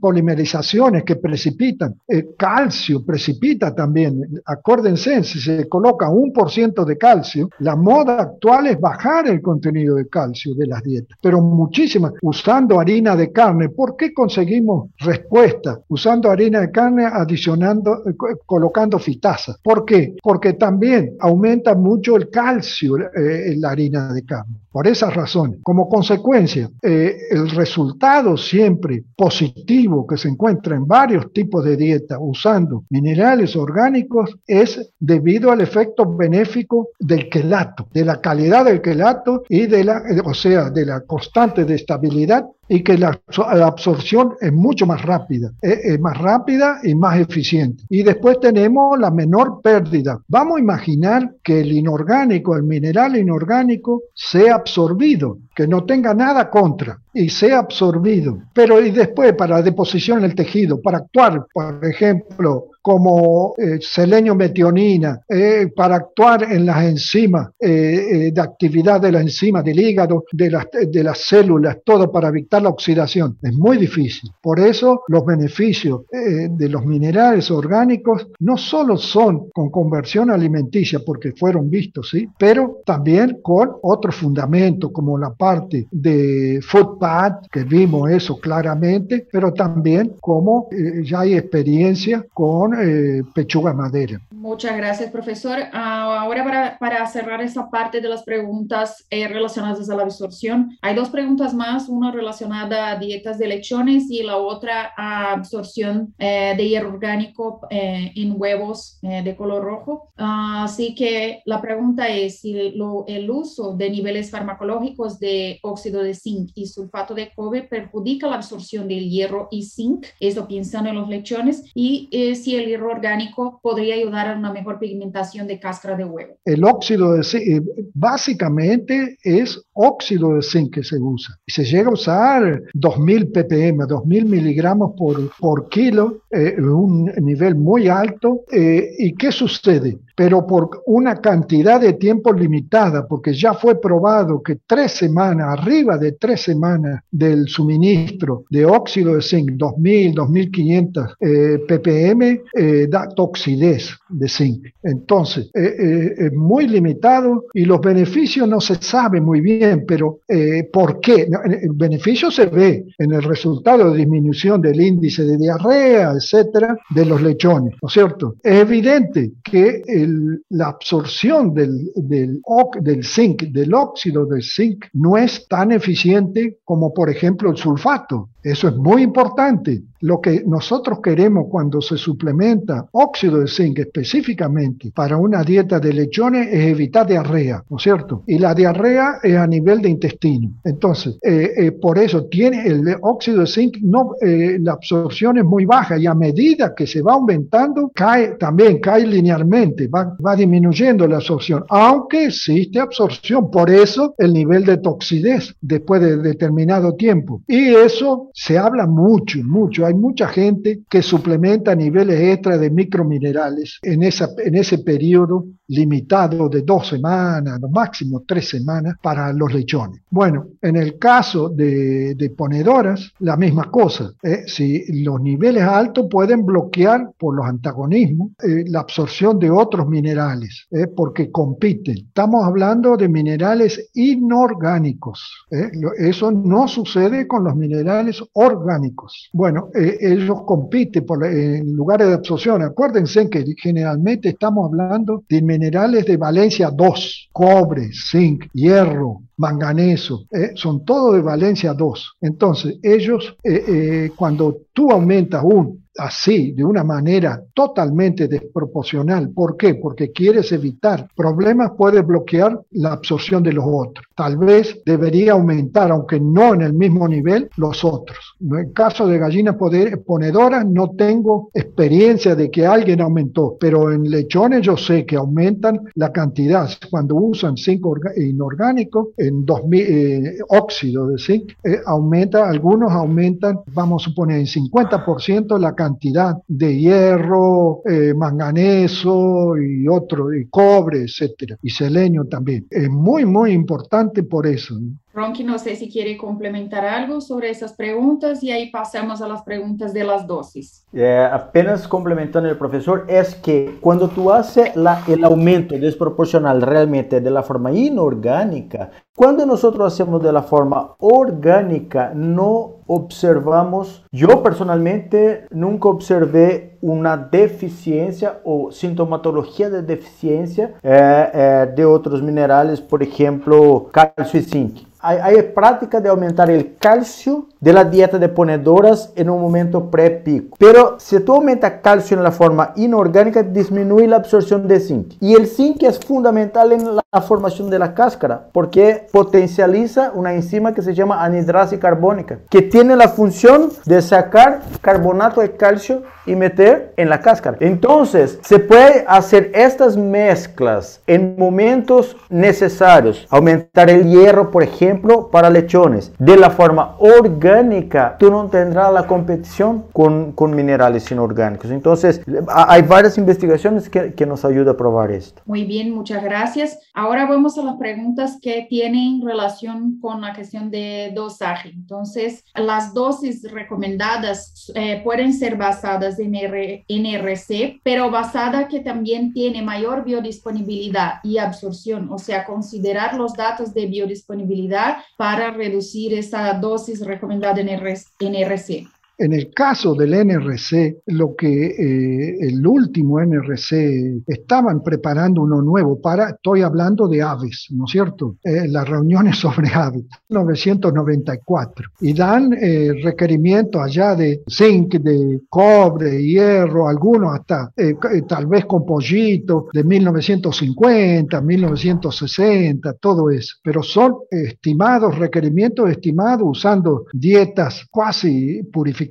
C: polimerizaciones que precipitan. calcio precipita también. Acuérdense, si se coloca un por ciento de calcio, la moda actual es bajar el contenido de calcio de las dietas, pero muchísimas, usando harina de carne. ¿Por qué conseguimos respuesta? Usando harina de carne, adicionando, eh, colocando fitasa. ¿Por qué? Porque también aumenta mucho el calcio eh, en la harina de carne. Por esas razones, como consecuencia, eh, el resultado siempre positivo que se encuentra en varios tipos de dieta usando minerales orgánicos es debido al efecto benéfico del quelato, de la calidad del quelato y de la, o sea, de la constante de estabilidad y que la, absorción es mucho más rápida, es, más rápida y más eficiente. Y después tenemos la menor pérdida. Vamos a imaginar que el inorgánico, el mineral inorgánico, sea absorbido, que no tenga nada contra y sea absorbido. Pero y después para deposición en el tejido, para actuar, por ejemplo, como eh, selenio metionina, eh, para actuar en las enzimas, eh, de actividad de las enzimas del hígado, de las, de las células, todo para evitar la oxidación. Es muy difícil. Por eso los beneficios de los minerales orgánicos no solo son con conversión alimenticia, porque fueron vistos, ¿sí? pero también con otros fundamentos, como la parte de que vimos eso claramente, pero también como ya hay experiencia con eh, pechuga madera.
D: Muchas gracias, profesor. Ah, ahora para, para, cerrar esa parte de las preguntas eh, relacionadas a la absorción, hay dos preguntas más, una relacionada a dietas de lechones y la otra a absorción eh, de hierro orgánico en huevos de color rojo. Ah, así que la pregunta es si el uso de niveles farmacológicos de óxido de zinc y sulfato de cobre perjudica la absorción del hierro y zinc, eso pensando en los lechones, y si el hierro orgánico podría ayudar a una mejor pigmentación de cáscara de huevo.
C: El óxido de zinc, eh, básicamente es óxido de zinc que se usa. Se llega a usar 2000 ppm, 2000 miligramos por, por kilo, eh, un nivel muy alto. Eh, ¿Y qué sucede? Pero por una cantidad de tiempo limitada, porque ya fue probado que tres semanas, arriba de tres semanas del suministro de óxido de zinc, 2000, 2500 eh, ppm, eh, da toxidez de zinc. Entonces, eh, es muy limitado y los beneficios no se sabe muy bien, pero ¿por qué? El beneficio se ve en el resultado de disminución del índice de diarrea, etcétera, de los lechones, ¿no es cierto? Es evidente que la absorción del, del, del zinc, del óxido del zinc, no es tan eficiente como por ejemplo el sulfato. Eso es muy importante. Lo que nosotros queremos cuando se suplementa óxido de zinc específicamente para una dieta de lechones es evitar diarrea, ¿no es cierto? Y la diarrea es a nivel de intestino. Entonces, eh, eh, por eso tiene el óxido de zinc, no, eh, la absorción es muy baja y a medida que se va aumentando, cae también, cae linealmente, va, va disminuyendo la absorción, aunque existe absorción. Por eso el nivel de toxidez después de determinado tiempo. Y eso se habla mucho, mucho. Hay mucha gente que suplementa niveles extra de microminerales en, esa, en ese periodo limitado de dos semanas, lo máximo tres semanas para los lechones. Bueno, en el caso de, ponedoras, la misma cosa. ¿eh? Si los niveles altos pueden bloquear por los antagonismos eh, la absorción de otros minerales, ¿eh? porque compiten. Estamos hablando de minerales inorgánicos. Eso no sucede con los minerales orgánicos. Bueno, ellos compiten por, en lugares de absorción. Acuérdense que generalmente estamos hablando de minerales de valencia 2, cobre, zinc, hierro, manganeso, eh, son todos de valencia 2. Entonces, ellos, eh, eh, cuando tú aumentas un así, de una manera totalmente desproporcional. ¿Por qué? Porque quieres evitar problemas, puedes bloquear la absorción de los otros. Tal vez debería aumentar, aunque no en el mismo nivel, los otros. En el caso de gallinas ponedoras no tengo experiencia de que alguien aumentó, pero en lechones yo sé que aumentan la cantidad. Cuando usan zinc inorgánico, en 2000, eh, óxido de zinc, eh, aumenta, algunos aumentan, vamos a suponer, en 50% la cantidad cantidad de hierro, eh, manganeso y otro, cobre, etcétera, y selenio también. Es muy, muy importante por eso.
D: Ronky, no sé si quiere complementar algo sobre esas preguntas y ahí pasamos a las preguntas de las dosis.
B: Eh, apenas complementando el profesor, es que cuando tú haces la, el aumento desproporcional realmente de la forma inorgánica, cuando nosotros hacemos de la forma orgánica, no observamos, yo personalmente nunca observé una deficiencia o sintomatología de deficiencia eh, eh, de otros minerales, por ejemplo, calcio y zinc. Hay, hay, práctica de aumentar el calcio de la dieta de ponedoras en un momento pre-pico. Pero si tú aumentas calcio en la forma inorgánica, disminuye la absorción de zinc. Y el zinc es fundamental en la formación de la cáscara porque potencializa una enzima que se llama anidrase carbónica, que tiene la función de sacar carbonato de calcio y meter en la cáscara. Entonces, se puede hacer estas mezclas en momentos necesarios. Aumentar el hierro, por ejemplo, para lechones. De la forma orgánica, tú no tendrás la competición con, con minerales inorgánicos. Entonces, hay varias investigaciones que, que nos ayudan a probar esto.
D: Muy bien, muchas gracias. Ahora vamos a las preguntas que tienen relación con la cuestión de dosaje. Entonces, las dosis recomendadas eh, pueden ser basadas en NRC, pero basada que también tiene mayor biodisponibilidad y absorción, o sea, considerar los datos de biodisponibilidad para reducir esa dosis recomendada en NRC.
C: En el caso del NRC, lo que eh, el último NRC estaban preparando uno nuevo para, estoy hablando de aves, ¿no es cierto? Eh, las reuniones *laughs* sobre aves, 1994, y dan eh, requerimientos allá de zinc, de cobre, hierro, algunos hasta tal vez con pollito de 1950, 1960, todo eso, pero son estimados, requerimientos estimados usando dietas casi purificadas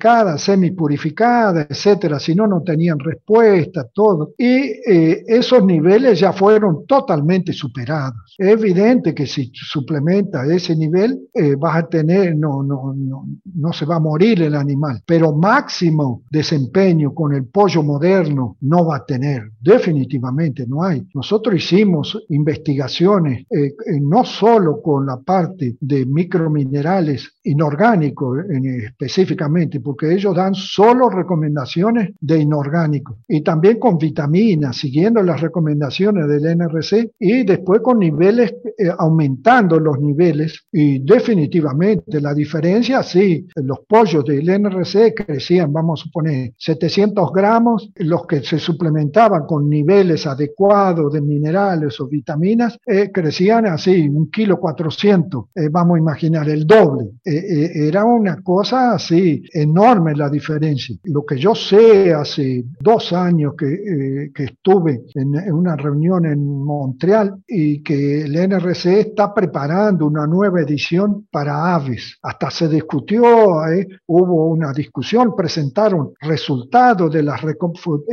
C: purificada, etcétera, si no, no tenían respuesta, todo. Y eh, esos niveles ya fueron totalmente superados. Es evidente que si suplementa ese nivel, eh, vas a tener, no, no, no, no se va a morir el animal, pero máximo desempeño con el pollo moderno no va a tener, definitivamente no hay. Nosotros hicimos investigaciones, eh, no solo con la parte de microminerales inorgánicos específicamente, porque ellos dan solo recomendaciones de inorgánicos y también con vitaminas, siguiendo las recomendaciones del NRC y después con niveles, eh, aumentando los niveles y definitivamente la diferencia, sí, los pollos del NRC crecían, vamos a suponer, 700 gramos, los que se suplementaban con niveles adecuados de minerales o vitaminas, eh, crecían así, un kilo 400, eh, vamos a imaginar, el doble. era una cosa así, enorme enorme la diferencia. Lo que yo sé hace dos años que, eh, que estuve en, una reunión en Montreal y que el NRC está preparando una nueva edición para aves. Hasta se discutió, eh, hubo una discusión, presentaron resultados de las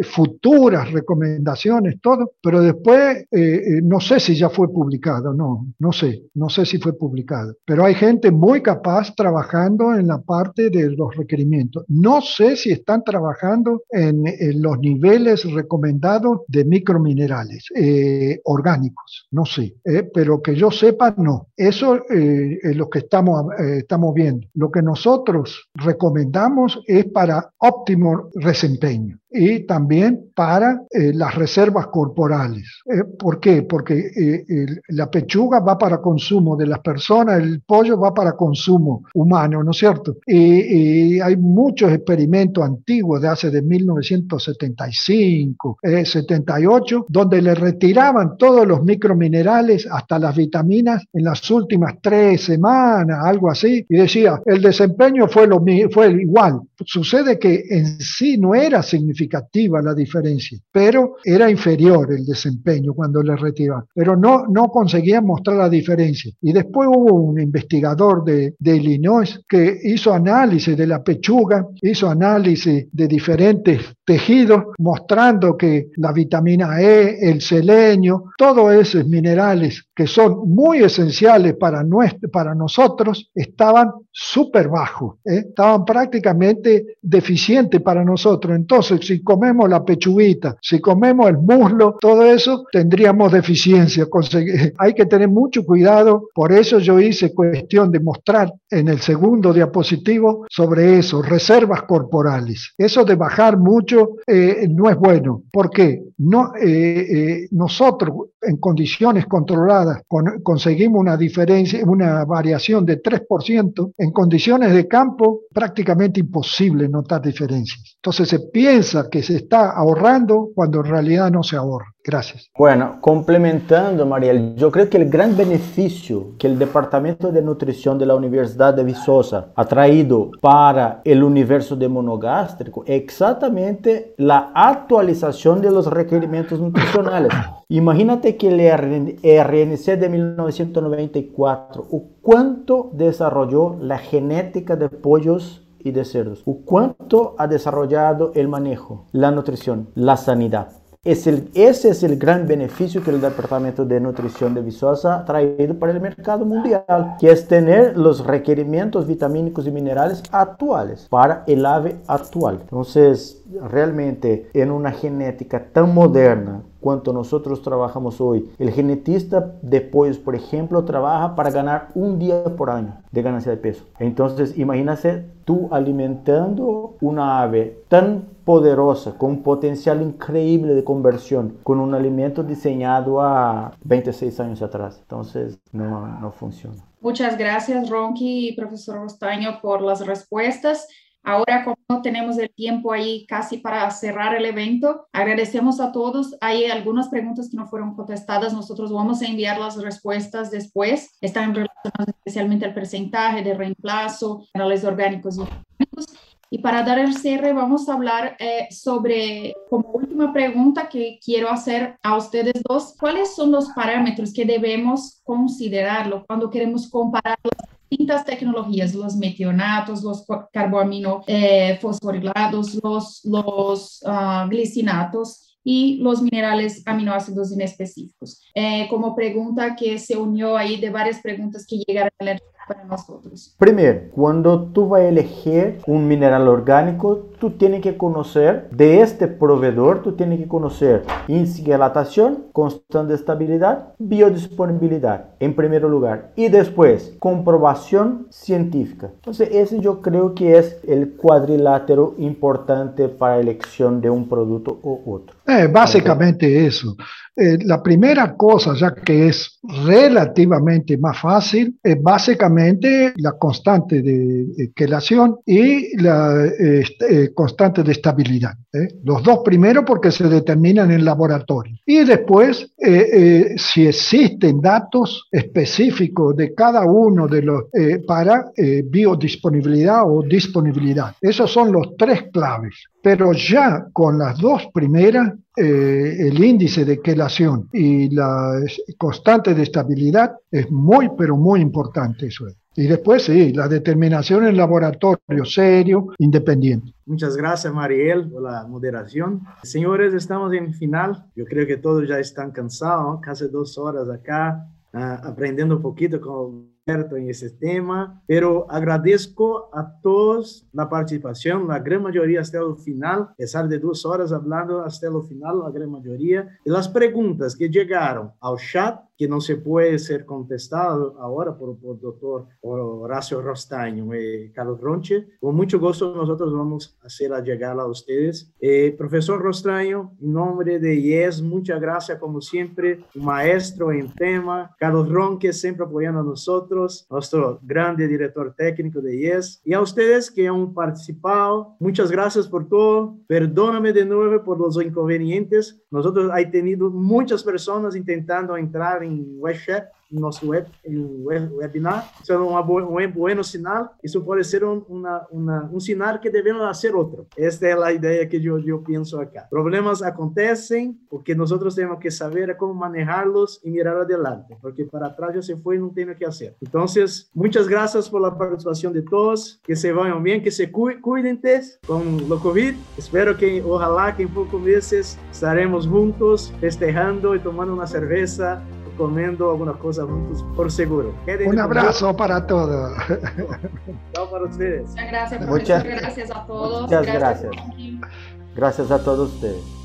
C: futuras recomendaciones, todo, pero después eh, no sé si ya fue publicado, no, no sé, no sé si fue publicado. Pero hay gente muy capaz trabajando en la parte de los requerimientos no sé si están trabajando en, los niveles recomendados de microminerales eh, orgánicos, no sé, eh, pero que yo sepa, no. Eso eh, es lo que estamos, estamos viendo. Lo que nosotros recomendamos es para óptimo desempeño y también para las reservas corporales. ¿Por qué? Porque la pechuga va para consumo de las personas, el pollo va para consumo humano, ¿no es cierto? Y, y hay muchos experimentos antiguos de hace de 1975, 78, eh, donde le retiraban todos los microminerales hasta las vitaminas en las últimas tres semanas, algo así, y decía, el desempeño fue, lo, fue igual. Sucede que en sí no era significativa la diferencia, pero era inferior el desempeño cuando le retiraban, pero no, no conseguían mostrar la diferencia. Y después hubo un investigador de, de Illinois que hizo análisis de la pechuga hizo análisis de diferentes tejidos mostrando que la vitamina E, el selenio, todos esos minerales que son muy esenciales para, para nosotros, estaban súper bajos, ¿eh? estaban prácticamente deficientes para nosotros. Entonces, si comemos la pechuguita, si comemos el muslo, todo eso, tendríamos deficiencia. *laughs* Hay que tener mucho cuidado, por eso yo hice cuestión de mostrar en el segundo diapositivo sobre eso, reservas corporales. Eso de bajar mucho eh, no es bueno. ¿Por qué? No, eh, eh, nosotros en condiciones controladas conseguimos una diferencia, una variación de 3%. En condiciones de campo prácticamente imposible notar diferencias. Entonces se piensa que se está ahorrando cuando en realidad no se ahorra. Gracias.
B: Bueno, complementando, Mariel, yo creo que el gran beneficio que el Departamento de Nutrición de la Universidad de Viçosa ha traído para el universo de monogástrico es exactamente la actualización de los requerimientos nutricionales. *coughs* Imagínate que el RNC de 1994, ¿cuánto desarrolló la genética de pollos y de cerdos? ¿Cuánto ha desarrollado el manejo, la nutrición, la sanidad? Es el, ese es el gran beneficio que el Departamento de Nutrición de Viçosa ha traído para el mercado mundial, que es tener los requerimientos vitamínicos y minerales actuales para el ave actual. Entonces, realmente en una genética tan moderna cuanto nosotros trabajamos hoy, el genetista de pollos, por ejemplo, trabaja para ganar un día por año de ganancia de peso. Entonces, imagínate tú alimentando una ave tan poderosa, con un potencial increíble de conversión, con un alimento diseñado a 26 años atrás. Entonces, no, no funciona.
D: Muchas gracias, Ronki y profesor Rostaño, por las respuestas. Ahora, como tenemos el tiempo ahí casi para cerrar el evento, agradecemos a todos. Hay algunas preguntas que no fueron contestadas. Nosotros vamos a enviar las respuestas después. Están relacionadas especialmente al porcentaje de reemplazo, canales orgánicos y orgánicos. Y para dar el cierre, vamos a hablar eh, sobre, como última pregunta que quiero hacer a ustedes dos, ¿cuáles son los parámetros que debemos considerarlo cuando queremos comparar las distintas tecnologías, los metionatos, los carboamino eh, los, los uh, glicinatos y los minerales aminoácidos inespecíficos. Eh, como pregunta que se unió ahí de varias preguntas que llegaron a la para nosotros?
B: Primero, cuando tú vas a elegir un mineral orgánico, tú tienes que conocer de este proveedor, tú tienes que conocer índice de constante de estabilidad, biodisponibilidad, en primer lugar. Y después, comprobación científica. Entonces, ese yo creo que es el cuadrilátero importante para elección de un producto u otro.
C: Eh, básicamente eso. Eh, la primera cosa, ya que es relativamente más fácil, es básicamente la constante de quelación y la este, eh, constante de estabilidad. ¿eh? Los dos primeros porque se determinan en laboratorio. Y después, si existen datos específicos de cada uno de los para biodisponibilidad o disponibilidad. Esos son los tres claves. Pero ya con las dos primeras, eh, el índice de quelación y la constante de estabilidad es muy, pero muy importante eso. Y después sí, la determinación en laboratorio serio, independiente.
A: Muchas gracias, Mariel, por la moderación. Señores, estamos en final. Yo creo que todos ya están cansados, casi dos horas acá, uh, aprendiendo un poquito con en ese tema, pero agradezco a todos la participación, la gran mayoría hasta el final, a pesar de dos horas hablando hasta el final, la gran mayoría, y las preguntas que llegaron al chat que no se puede ser contestado ahora por el doctor Horacio Rostaño y Carlos Ronche. Con mucho gusto nosotros vamos a hacer llegar a ustedes. Eh, profesor Rostaño, en nombre de IES, muchas gracias como siempre, maestro en tema. Carlos Ronche siempre apoyando a nosotros, nuestro grande director técnico de IES. Y a ustedes que han participado, muchas gracias por todo. Perdóname de nuevo por los inconvenientes. Nosotros hay tenido muchas personas intentando entrar em WeChat nosso web, web, webinar. Isso é uma um bom sinal. Isso pode ser um, uma, uma, um sinal que devemos fazer outro. Esta é a ideia que eu, eu penso acá. Problemas acontecem porque nós temos que saber como manejá-los e mirar adelante, porque para trás já se foi e não tem o que fazer. Então, muitas graças por a participação de todos. Que se vão bem, que se cu cuidem com o Covid. Espero que, ojalá, que em poucos meses estaremos juntos festejando e tomando uma cerveja comiendo algunas cosas juntos, por seguro.
C: Un abrazo para todos.
A: Chao para ustedes.
D: Muchas gracias, profesor. Muchas, gracias a todos.
B: Muchas gracias. Gracias, gracias a todos ustedes.